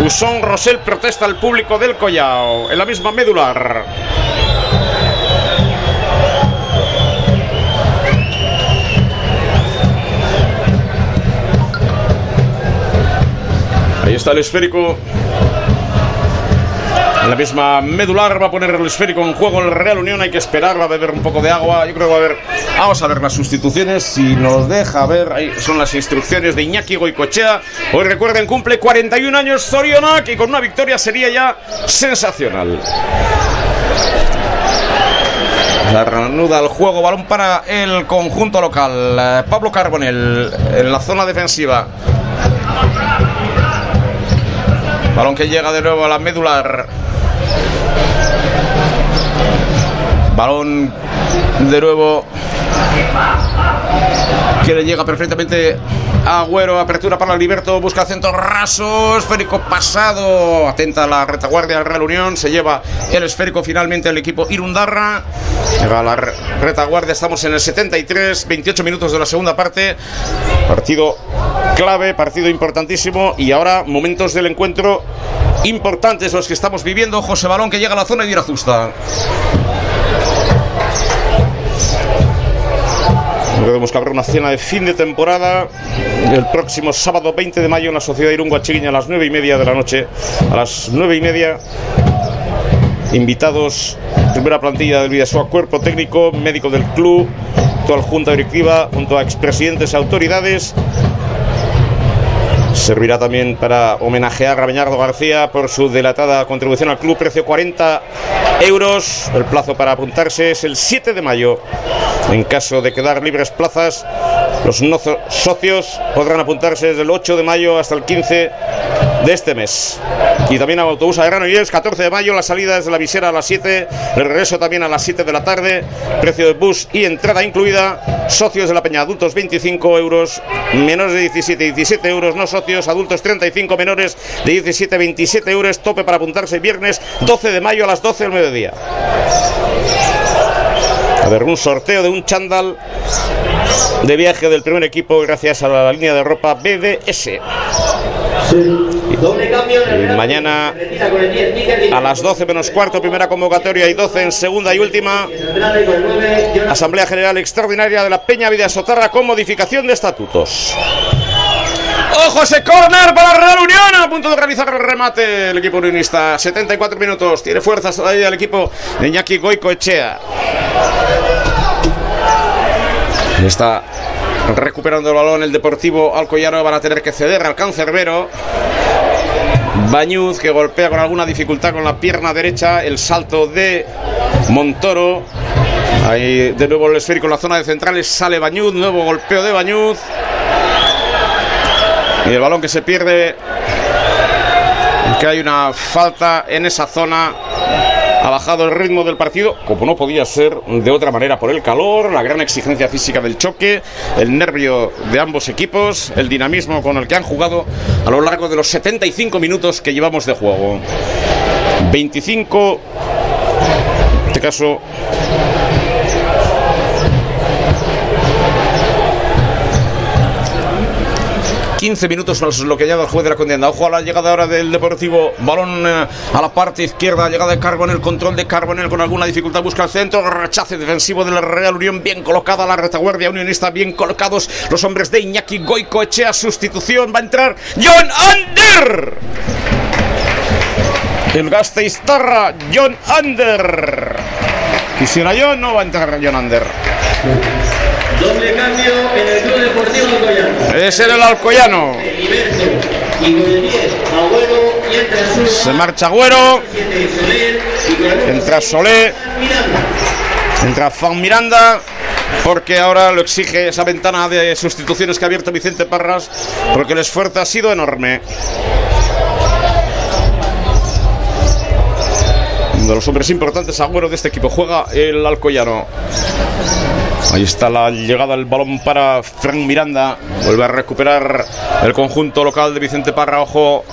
Usón Rosell protesta al público del Collao en la misma medular. Ahí está el esférico la misma medular va a poner el esférico en juego el Real Unión. Hay que esperar, va a beber un poco de agua. Yo creo que va a haber. Vamos a ver las sustituciones. Si nos deja ver, ahí son las instrucciones de Iñaki Goicochea. Hoy recuerden, cumple 41 años Zorionak y con una victoria sería ya sensacional. La reanuda el juego, balón para el conjunto local. Eh, Pablo Carbonel en la zona defensiva. Balón que llega de nuevo a la medular. Balón de nuevo que le llega perfectamente a Agüero, apertura para Liberto, busca centro raso, esférico pasado, atenta la retaguardia del Real Unión, se lleva el esférico finalmente el equipo Irundarra, llega la retaguardia, estamos en el 73, 28 minutos de la segunda parte, partido clave, partido importantísimo y ahora momentos del encuentro importantes los que estamos viviendo, José Balón que llega a la zona de Irazusta. Recordemos que habrá una cena de fin de temporada el próximo sábado 20 de mayo en la Sociedad Irungo Chiquiña a las 9 y media de la noche. A las 9 y media, invitados, primera plantilla del Vidasoa, cuerpo técnico, médico del club, toda la junta directiva, junto a expresidentes y autoridades Servirá también para homenajear a Beñardo García por su delatada contribución al club, precio 40 euros. El plazo para apuntarse es el 7 de mayo. En caso de quedar libres plazas, los no socios podrán apuntarse desde el 8 de mayo hasta el 15 de este mes. Y también a autobús a Granollers, 14 de mayo, la salida desde la visera a las 7, el regreso también a las 7 de la tarde, precio de bus y entrada incluida, socios de la Peña, adultos 25 euros, menores de 17, 17 euros, no socios, adultos 35, menores de 17, 27 euros, tope para apuntarse viernes 12 de mayo a las 12 del mediodía. A ver, un sorteo de un chándal de viaje del primer equipo gracias a la línea de ropa BDS. Mañana a las 12 menos cuarto, primera convocatoria y 12 en segunda y última. Asamblea General Extraordinaria de la Peña Vida Sotarra con modificación de estatutos. Ojo ese corner para Real Unión. A punto de realizar el remate el equipo unionista. 74 minutos. Tiene fuerzas todavía el equipo de Iñaki Goico Echea. Está recuperando el balón el Deportivo Alcoyano. Van a tener que ceder al cancerbero. Bañuz que golpea con alguna dificultad con la pierna derecha. El salto de Montoro. Ahí de nuevo el esférico en la zona de centrales. Sale Bañuz. Nuevo golpeo de Bañuz. Y el balón que se pierde. Que hay una falta en esa zona. Ha bajado el ritmo del partido, como no podía ser de otra manera, por el calor, la gran exigencia física del choque, el nervio de ambos equipos, el dinamismo con el que han jugado a lo largo de los 75 minutos que llevamos de juego. 25, en este caso, 15 minutos más lo que lleva el juez de la contienda. Ojo a la llegada ahora del Deportivo. Balón eh, a la parte izquierda. Llegada de Carbonel. Control de Carbonel con alguna dificultad. Busca el centro. Rechace defensivo de la Real Unión. Bien colocada la retaguardia unionista. Bien colocados los hombres de Iñaki Goico. Echea sustitución. Va a entrar John Ander. El Gasteiztarra. John Ander. Quisiera yo, no va a entrar John Ander. Doble cambio en el Club Deportivo Alcoyano. Es el Alcoyano. Heriberto y con el 10, Agüero y entra su Se marcha Agüero. 7, Soler y con el Entra Solé. Entra Fan Miranda. Porque ahora lo exige esa ventana de sustituciones que ha abierto Vicente Parras. Porque el esfuerzo ha sido enorme. Uno de los hombres importantes, Agüero, de este equipo. Juega el Alcoyano. Ahí está la llegada del balón para Frank Miranda. Vuelve a recuperar el conjunto local de Vicente Parra. Ojo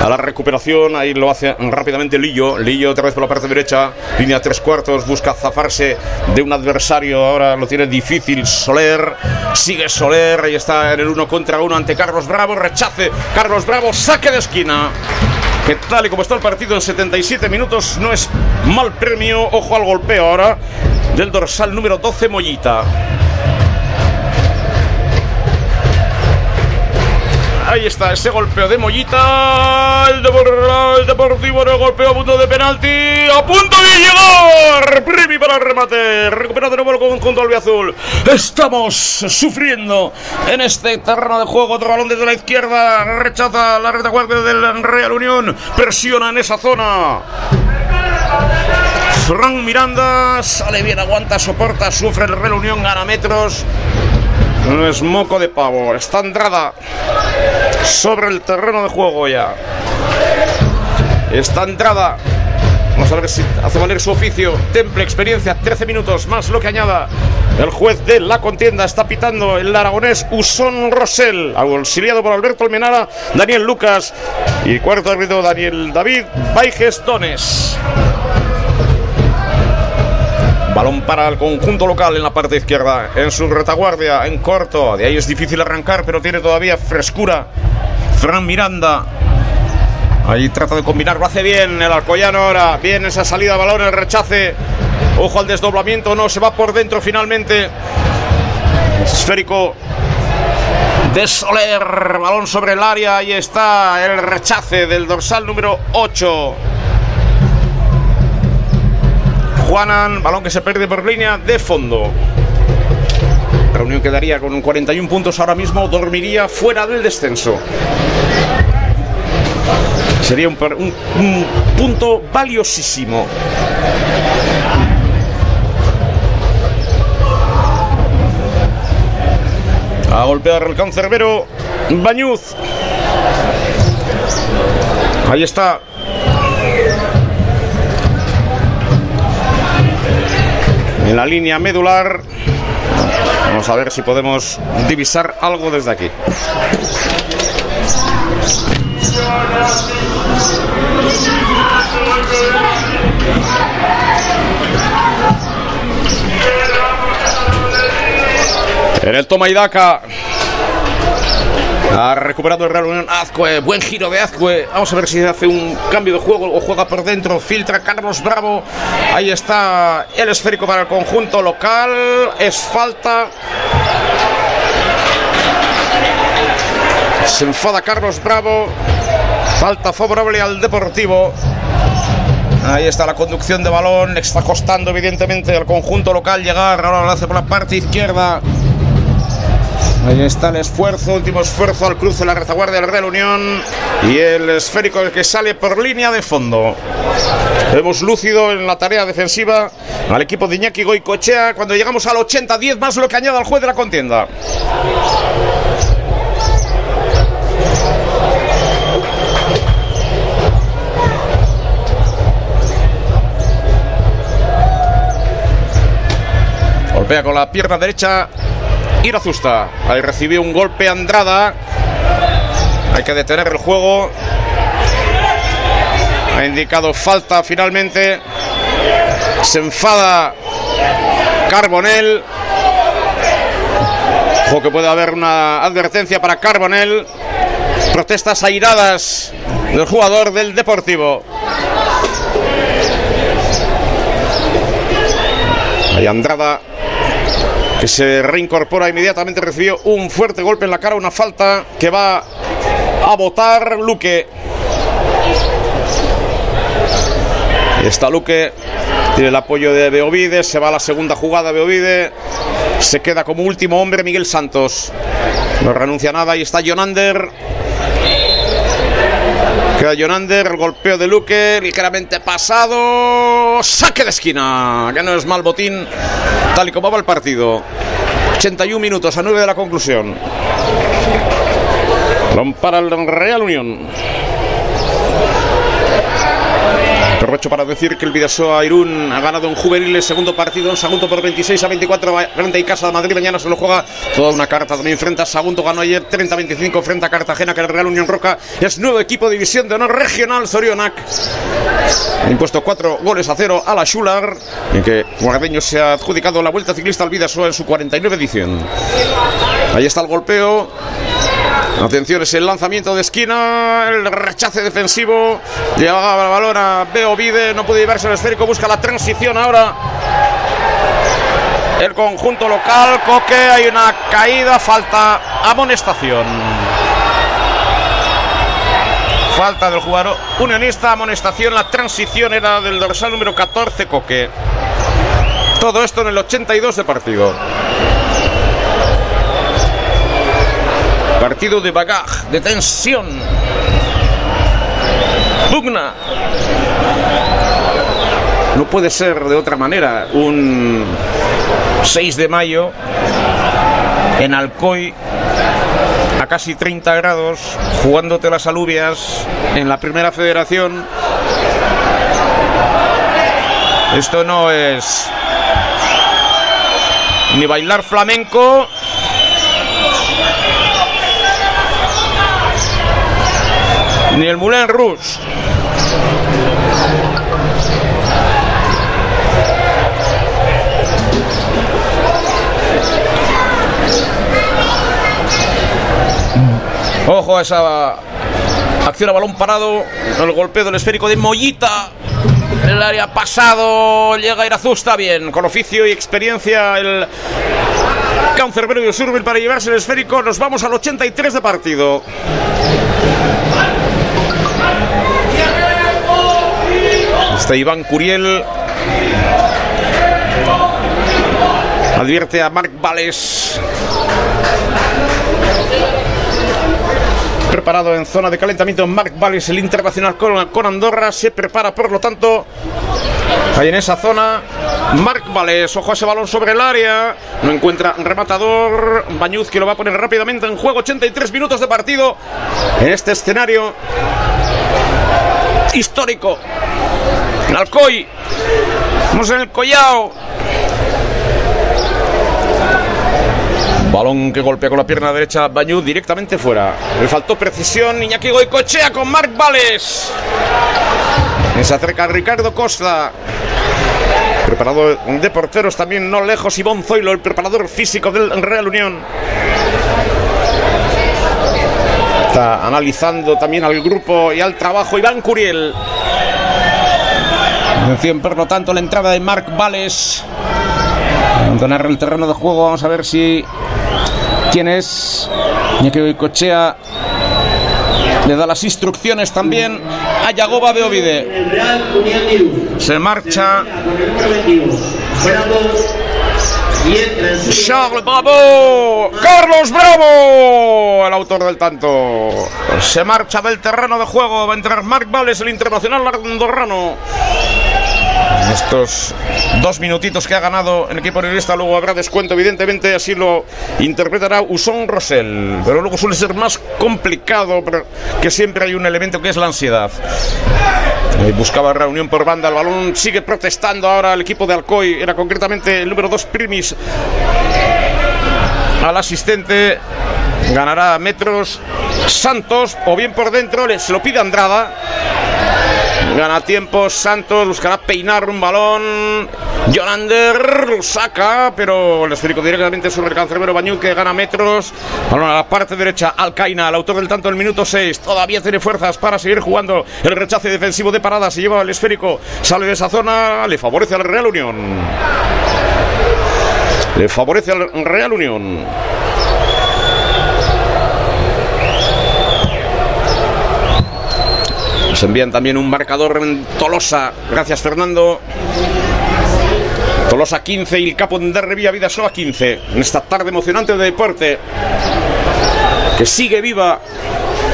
a la recuperación. Ahí lo hace rápidamente Lillo. Lillo otra vez por la parte derecha. Línea tres cuartos. Busca zafarse de un adversario. Ahora lo tiene difícil Soler. Sigue Soler. Ahí está en el uno contra uno ante Carlos Bravo. Rechace. Carlos Bravo. Saque de esquina. Que tal y como está el partido en 77 minutos no es mal premio. Ojo al golpeo ahora del dorsal número 12 Mollita. Ahí está ese golpeo de Mollita. El, Depor- el Deportivo no golpeo a punto de penalti. A punto de llegar. Primi para el remate. Recupera de nuevo el conjunto albiazul. Estamos sufriendo en este terreno de juego. Otro balón desde la izquierda. Rechaza la retaguardia del Real Unión. Presiona en esa zona. Fran Miranda sale bien, aguanta, soporta, sufre el Real Unión, gana metros. No es moco de pavo. Está Andrada sobre el terreno de juego ya. Está Andrada. Vamos a ver si hace valer su oficio. Temple, experiencia, 13 minutos más lo que añada. El juez de la contienda está pitando el aragonés Usón Rosell, auxiliado por Alberto Almenara, Daniel Lucas y cuarto árbitro Daniel David Baigestones. Balón para el conjunto local en la parte izquierda, en su retaguardia, en corto. De ahí es difícil arrancar, pero tiene todavía frescura. Fran Miranda. Ahí trata de combinar, lo hace bien el Alcoyano ahora. Bien esa salida balón, el rechace. Ojo al desdoblamiento, no, se va por dentro finalmente. Esférico de Soler. Balón sobre el área. Ahí está el rechace del dorsal número 8. Juanan, balón que se pierde por línea de fondo. Reunión quedaría con 41 puntos ahora mismo, dormiría fuera del descenso. Sería un, punto valiosísimo. A golpear el cancerbero Bañuz. Ahí está en la línea medular. Vamos a ver si podemos divisar algo desde aquí. En el toma. Ha recuperado el Real Unión Azcue. Buen giro de Azcue. Vamos a ver si hace un cambio de juego o juega por dentro. Filtra Carlos Bravo. Ahí está el esférico para el conjunto local. Es falta. Se enfada Carlos Bravo. Falta favorable al Deportivo. Ahí está la conducción de balón. Está costando, evidentemente, al conjunto local llegar. Ahora lo hace por la parte izquierda. Ahí está el esfuerzo, último esfuerzo al cruce de la retaguardia del Real Unión. Y el esférico que sale por línea de fondo. Hemos lúcido en la tarea defensiva al equipo de Iñaki Goicochea cuando llegamos al 80-10 más lo que añade al juez de la contienda. Golpea con la pierna derecha Irazusta. Ahí recibió un golpe Andrada. Hay que detener el juego. Ha indicado falta finalmente. Se enfada Carbonel. Ojo que puede haber una advertencia para Carbonel. Protestas airadas del jugador del Deportivo. Hay Andrada que se reincorpora inmediatamente, recibió un fuerte golpe en la cara, una falta que va a votar Luque. Está Luque, tiene el apoyo de Beovide, se va a la segunda jugada Beovide, se queda como último hombre Miguel Santos. No renuncia a nada y está Jonander. Queda Jonander, golpeo de Luque, ligeramente pasado. Saque de esquina, que no es mal botín, tal y como va el partido. 81 minutos a 9 de la conclusión. Para el Real Unión. Aprovecho para decir que el Vidasoa Irún ha ganado en juveniles segundo partido en Sagunto por 26 a 24 frente a Casa de Madrid. Mañana se lo juega toda una carta también frente a Sagunto. Ganó ayer 30 a 25 frente a Cartagena, que el Real Unión Roca es nuevo equipo de división de honor regional Zorionac. Ha impuesto cuatro goles a cero a la Schular, en que Guardeño se ha adjudicado la vuelta ciclista al Vidasoa en su 49 edición. Ahí está el golpeo. Atención, es el lanzamiento de esquina, el rechace defensivo. Llevaba el balón a Beovide, no puede llevarse el esférico, busca la transición ahora. El conjunto local, Coque, hay una caída, falta amonestación. Falta del jugador unionista, amonestación, la transición era del dorsal número 14, Coque. Todo esto en el 82 de partido. Partido de bagaj, de tensión. Pugna. No puede ser de otra manera. Un 6 de mayo en Alcoy a casi 30 grados, jugándote las alubias en la primera federación. Esto no es ni bailar flamenco ni el Moulin Rouge. Ojo a esa acción a balón parado. El golpeo del esférico de Mollita. El área pasado. Llega Irazusta bien. Con oficio y experiencia el Cancerbero de Surbil para llevarse el esférico. Nos vamos al 83 de partido. Está Iván Curiel. Advierte a Marc Vales. Preparado en zona de calentamiento Marc Vales, el internacional con, con Andorra. Se prepara, por lo tanto, ahí en esa zona. Marc Vales, ojo a ese balón sobre el área. No encuentra rematador. Bañuz que lo va a poner rápidamente en juego. 83 minutos de partido en este escenario histórico. En Alcoy. Vamos en el Collao. Balón que golpea con la pierna derecha Bañú directamente fuera. Le faltó precisión. Iñaki Goicochea con Marc Vales. Se acerca Ricardo Costa. Preparado de porteros también no lejos. Ivón Zoilo, el preparador físico del Real Unión. Está analizando también al grupo y al trabajo Iván Curiel. Atención, por lo tanto, la entrada de Marc Vales. Abandonar el terreno de juego. Vamos a ver si. ¿Quién es? Iñaki Cochea Le da las instrucciones también a Yagoba Unión Irún. Se marcha Charles Bravo, Carlos Bravo, el autor del tanto. Se marcha del terreno de juego, va a entrar Marc Vales, el internacional andorrano. En Estos dos minutitos que ha ganado el equipo realista, luego habrá descuento, evidentemente, así lo interpretará Usón Rosell. Pero luego suele ser más complicado, pero que siempre hay un elemento que es la ansiedad. Buscaba reunión por banda, el balón sigue protestando ahora el equipo de Alcoy, era concretamente el número 2 Primis al asistente, ganará metros Santos o bien por dentro, le- se lo pide Andrada. Gana tiempo Santos, buscará peinar un balón. Jonander lo saca, pero el esférico directamente sobre el cancerbero Bañul que gana metros. Balón a la parte derecha, Alcaina, el autor del tanto del minuto 6. Todavía tiene fuerzas para seguir jugando. El rechace defensivo de parada se lleva el esférico, sale de esa zona, le favorece al Real Unión. Le favorece al Real Unión. Nos envían también un marcador en Tolosa. Gracias, Fernando. Tolosa 15 y el Capo de Revía Vida solo a 15. En esta tarde emocionante de deporte. Que sigue viva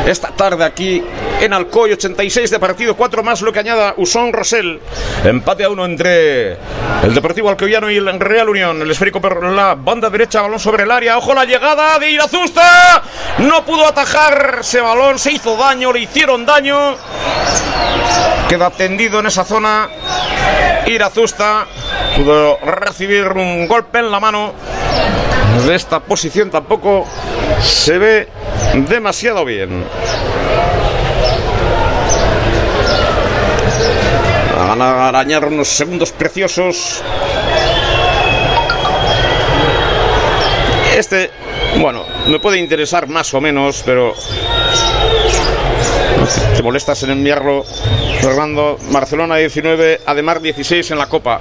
esta tarde aquí en Alcoy, 86 de partido, 4 más lo que añada Usón Rosell. Empate a uno entre el Deportivo Alcoyano y el Real Unión. El esférico por la banda derecha, balón sobre el área. Ojo la llegada de Irazusta. No pudo atajar ese balón, se hizo daño, le hicieron daño. Queda tendido en esa zona. Irazusta pudo recibir un golpe en la mano. De esta posición tampoco se ve demasiado bien. Van a arañar unos segundos preciosos. Este, bueno, me puede interesar más o menos, pero te molestas en enviarlo. Fernando, Barcelona 19, Ademar 16 en la Copa.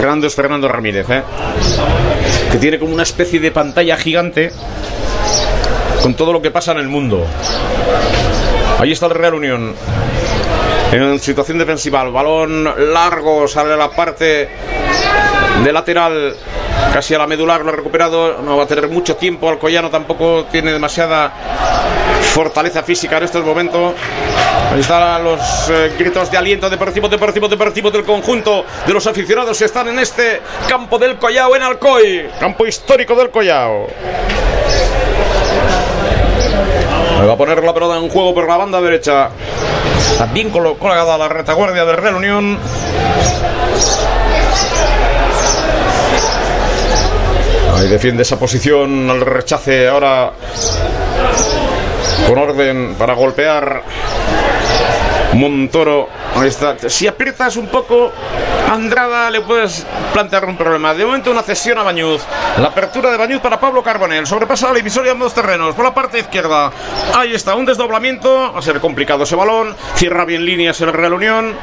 Fernando es Fernando Ramírez, ¿eh? que tiene como una especie de pantalla gigante con todo lo que pasa en el mundo. Ahí está el Real Unión. En situación defensiva, el balón largo sale a la parte de lateral, casi a la medular, lo ha recuperado. No va a tener mucho tiempo. Alcoyano tampoco tiene demasiada fortaleza física en estos momentos. Ahí están los eh, gritos de aliento deportivo, deportivo, deportivo del conjunto de los aficionados que están en este campo del Collao en Alcoy, campo histórico del Collao. Va a poner la pelota en juego por la banda derecha. Está bien colo- colgada la retaguardia del Real Unión. Ahí defiende esa posición al rechace ahora con orden para golpear Montoro. Está. Si aprietas un poco Andrada le puedes plantear un problema. De momento una cesión a Bañuz. La apertura de Bañuz para Pablo Carbonel. Sobrepasa la divisoria en dos terrenos. Por la parte izquierda. Ahí está, un desdoblamiento. Va a ser complicado ese balón. Cierra bien líneas el Real Unión.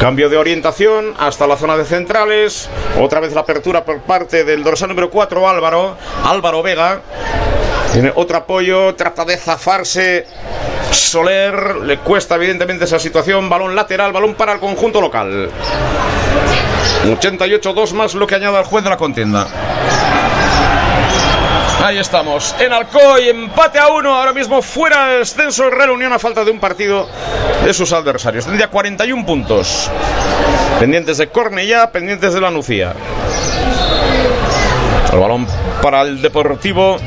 Cambio de orientación hasta la zona de centrales. Otra vez la apertura por parte del dorsal número 4, Álvaro. Álvaro Vega. Tiene otro apoyo, trata de zafarse. Soler le cuesta evidentemente esa situación. Balón lateral, balón para el conjunto local. 88-2 más lo que añade el juez de la contienda. Ahí estamos, en Alcoy, empate a uno, ahora mismo fuera el descenso el Real Unión a falta de un partido de sus adversarios. Tendría 41 puntos, pendientes de Cornellá, pendientes de la Nucía. El balón para el Deportivo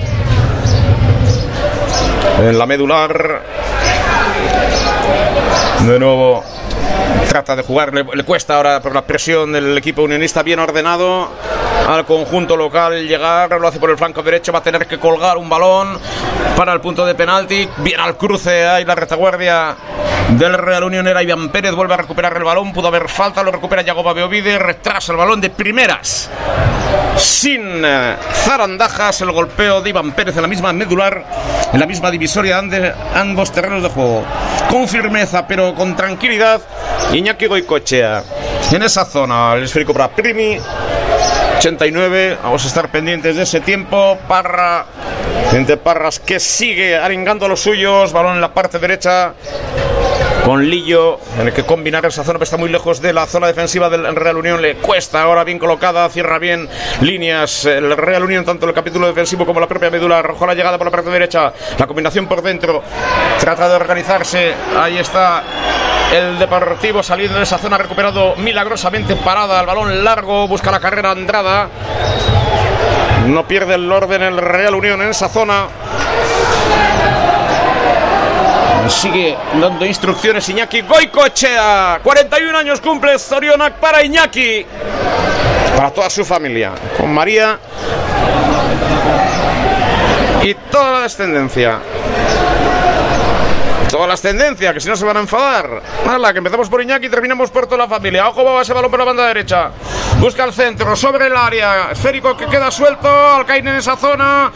en la medular. De nuevo trata de jugar, le, le cuesta ahora por la presión del equipo unionista bien ordenado al conjunto local llegar, lo hace por el flanco derecho, va a tener que colgar un balón para el punto de penalti, bien al cruce, ahí la retaguardia del Real Unión era Iván Pérez, vuelve a recuperar el balón, pudo haber falta, lo recupera Yagoba Beovide, retrasa el balón de primeras, sin eh, zarandajas, el golpeo de Iván Pérez en la misma medular, en la misma divisoria de ambos terrenos de juego, con firmeza pero con tranquilidad, Iñaki Goicochea, en esa zona, el esférico para Primi, 89. Vamos a estar pendientes de ese tiempo. Parra, gente Parras que sigue arengando a los suyos. Balón en la parte derecha con Lillo, en el que combinar esa zona, pero está muy lejos de la zona defensiva del Real Unión, le cuesta ahora bien colocada, cierra bien líneas el Real Unión, tanto el capítulo defensivo como la propia médula, arrojó la llegada por la parte derecha, la combinación por dentro, trata de organizarse, ahí está el Deportivo saliendo de esa zona, recuperado milagrosamente parada, el balón largo, busca la carrera Andrada, no pierde el orden el Real Unión en esa zona. Sigue dando instrucciones Iñaki Goicoechea. 41 años cumple Zorionak para Iñaki. Para toda su familia. Con María y toda la descendencia. Todas las tendencias, que si no se van a enfadar. Hala, que empezamos por Iñaki y terminamos por toda la familia. Ojo, va ese balón por la banda derecha. Busca el centro, sobre el área. Esférico que queda suelto. Alcaine en esa zona.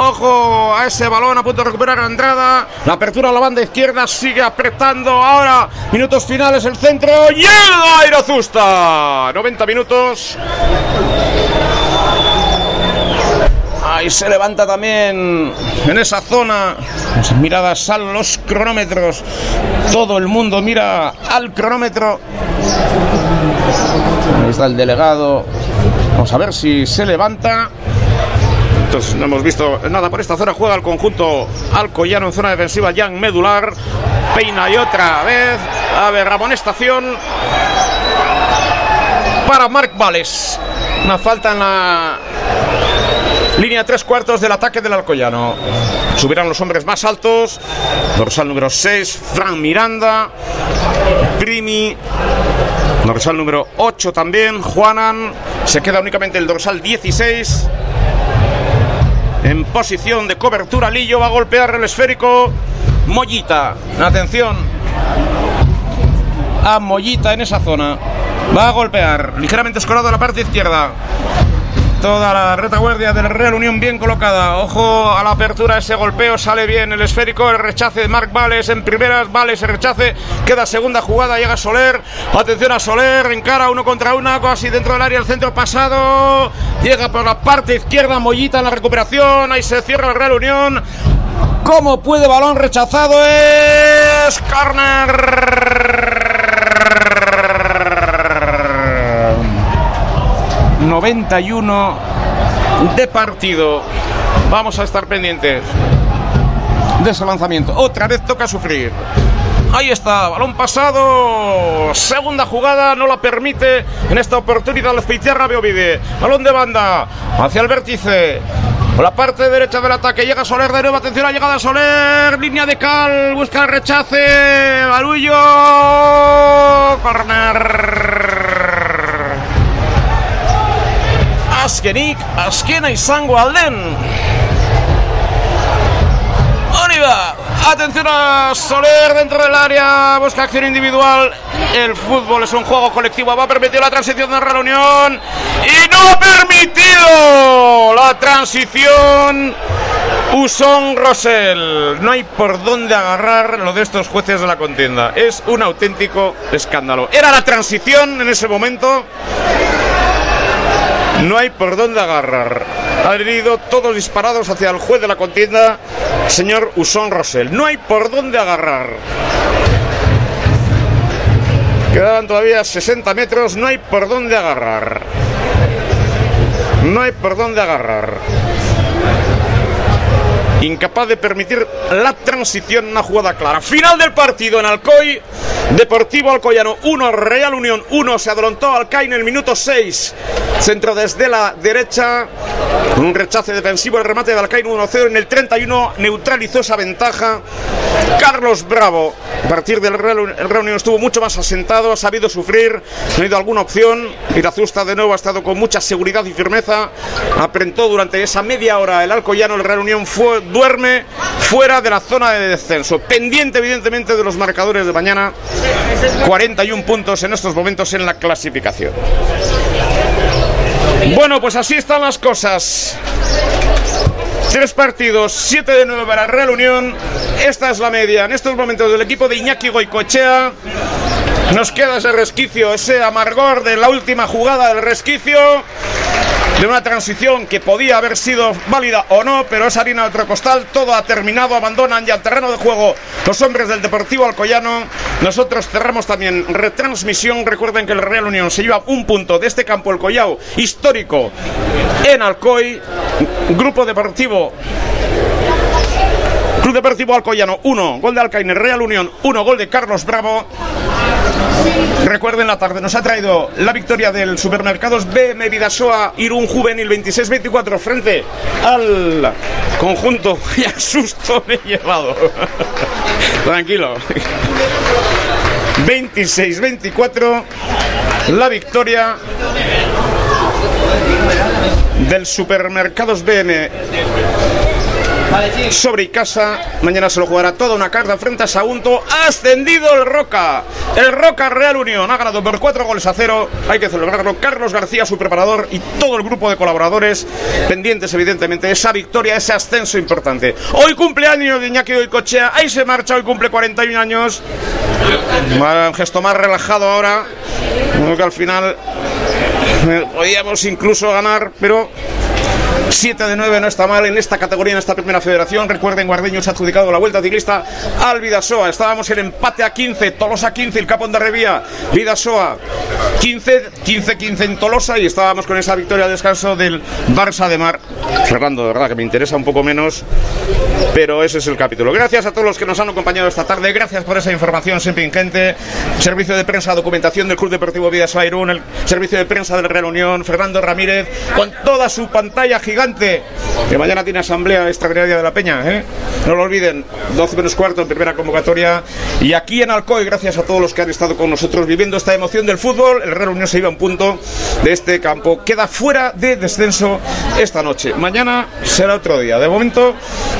Ojo a ese balón a punto de recuperar a Andrada. La apertura a la banda izquierda sigue apretando. Ahora, minutos finales, el centro. Y el Irazusta. 90 minutos. Se levanta también en esa zona. Miradas a los cronómetros. Todo el mundo mira al cronómetro. Ahí está el delegado. Vamos a ver si se levanta. Entonces no hemos visto nada por esta zona. Juega el conjunto Alcoyano en zona defensiva. Jan Medular. Peina y otra vez. A ver, amonestación para Marc Vales. Una falta en la Línea tres cuartos del ataque del Alcoyano. Subirán los hombres más altos. Dorsal número 6, Fran Miranda. Primi. Dorsal número 8 también, Juanan. Se queda únicamente el dorsal 16. En posición de cobertura, Lillo va a golpear el esférico. Mollita. Atención. A Mollita en esa zona. Va a golpear. Ligeramente escorado a la parte izquierda. Toda la retaguardia del Real Unión bien colocada. Ojo a la apertura, ese golpeo sale bien el esférico, el rechace de Marc Vales en primeras, Vales el rechace, queda segunda jugada, llega Soler, atención a Soler, encara uno contra uno, casi dentro del área, el centro pasado, llega por la parte izquierda, Mollita en la recuperación, ahí se cierra el Real Unión. ¿Cómo puede balón rechazado? Es corner. 91 de partido. Vamos a estar pendientes de ese lanzamiento. Otra vez toca sufrir. Ahí está, balón pasado. Segunda jugada, no la permite en esta oportunidad los Pizarra Beovide. Balón de banda hacia el vértice. Por la parte derecha del ataque llega Soler de nuevo. Atención a la llegada Soler. Línea de cal. Busca el rechace. Barullo. Corner. Azkenik, azkena izango alden. Oliva, atención a Soler dentro del área, busca acción individual. El fútbol es un juego colectivo, va a permitir la transición de Real Unión y no ha permitido la transición. Usón Rosell. No hay por dónde agarrar lo de estos jueces de la contienda. Es un auténtico escándalo. Era la transición en ese momento. No hay por dónde agarrar. Han ido todos disparados hacia el juez de la contienda, señor Usón Rosell. No hay por dónde agarrar. Quedaban todavía 60 metros, no hay por dónde agarrar. No hay por dónde agarrar. Incapaz de permitir la transición, una jugada clara. Final del partido en Alcoy. Deportivo Alcoyano 1, Real Unión 1. Se adelantó Alcai en el minuto 6. Centro desde la derecha. Un rechace defensivo. El remate de Alcaín 1-0 en el 31. Neutralizó esa ventaja. Carlos Bravo. A partir del Real, el Unión estuvo mucho más asentado. Ha sabido sufrir. No ha tenido alguna opción. Irazusta de nuevo ha estado con mucha seguridad y firmeza. Aprentó durante esa media hora el Alcoyano. El Real Unión fue, duerme fuera de la zona de descenso. Pendiente, evidentemente, de los marcadores de mañana. 41 puntos en estos momentos en la clasificación. Bueno, pues así están las cosas. Tres partidos, 7 de 9 para Real Unión. Esta es la media en estos momentos del equipo de Iñaki Goicoechea. Nos queda ese resquicio, ese amargor de la última jugada del resquicio. De una transición que podía haber sido válida o no, pero es harina de otro costal, todo ha terminado, abandonan ya el terreno de juego los hombres del Deportivo Alcoyano. Nosotros cerramos también retransmisión. Recuerden que el Real Unión se lleva un punto de este campo, el Collao, histórico en Alcoy. Grupo Deportivo Club Deportivo Alcoyano 1, gol de Alcaine, Real Unión 1, gol de Carlos Bravo. Recuerden la tarde, nos ha traído la victoria del Supermercados BM Vidasoa Irún Juvenil 26-24 frente al conjunto. Y a susto me he llevado. Tranquilo. 26-24 la victoria del Supermercados BM sobre casa. Mañana se lo jugará toda una carta frente a Sagunto. Ha ascendido el Roca. El Roca Real Unión ha ganado por cuatro goles a cero. Hay que celebrarlo. Carlos García, su preparador, y todo el grupo de colaboradores pendientes, evidentemente, de esa victoria, ese ascenso importante. Hoy cumpleaños de Iñaki Oicochea. Ahí se marcha. Hoy cumple 41 años. Un gesto más relajado ahora. que al final eh, podíamos incluso ganar, pero 7 de 9 no está mal en esta categoría, en esta primera federación. Recuerden, se ha adjudicado la vuelta ciclista al Vidasoa. Estábamos en empate a 15, Tolosa 15, el Capón de Revía, Vidasoa 15, 15-15 en Tolosa y estábamos con esa victoria al descanso del Barça de Mar. Fernando, de verdad que me interesa un poco menos, pero ese es el capítulo. Gracias a todos los que nos han acompañado esta tarde, gracias por esa información siempre ingente. Servicio de prensa, documentación del Club Deportivo Vidasoa Irún, el servicio de prensa del Real Unión, Fernando Ramírez, con toda su pantalla gigante, que mañana tiene asamblea extraordinaria de la Peña, ¿eh? no lo olviden, 12 menos cuarto primera convocatoria, y aquí en Alcoy, gracias a todos los que han estado con nosotros viviendo esta emoción del fútbol, el Real Unión se iba a un punto de este campo, queda fuera de descenso esta noche, mañana será otro día, de momento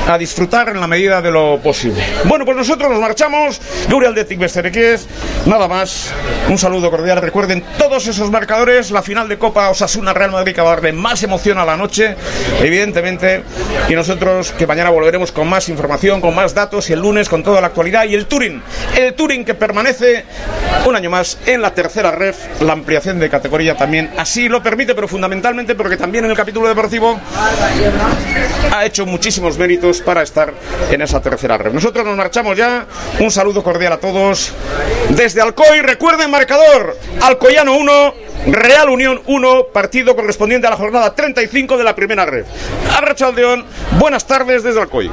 a disfrutar en la medida de lo posible. Bueno, pues nosotros nos marchamos, Gabriel de Bestereques, nada más, un saludo cordial, recuerden todos esos marcadores, la final de Copa Osasuna Real Madrid que va a darle más emoción a la noche, evidentemente, y nosotros que mañana volveremos con más información, con más datos y el lunes con toda la actualidad y el Turing, el Turing que permanece un año más en la tercera ref, la ampliación de categoría también así lo permite, pero fundamentalmente porque también en el capítulo deportivo ha hecho muchísimos méritos para estar en esa tercera ref. Nosotros nos marchamos ya, un saludo cordial a todos desde Alcoy, recuerden marcador, Alcoyano 1, Real Unión 1, partido correspondiente a la jornada 35 de la primera Vinagre. Arrachaldeón, buenas tardes desde Alcoy.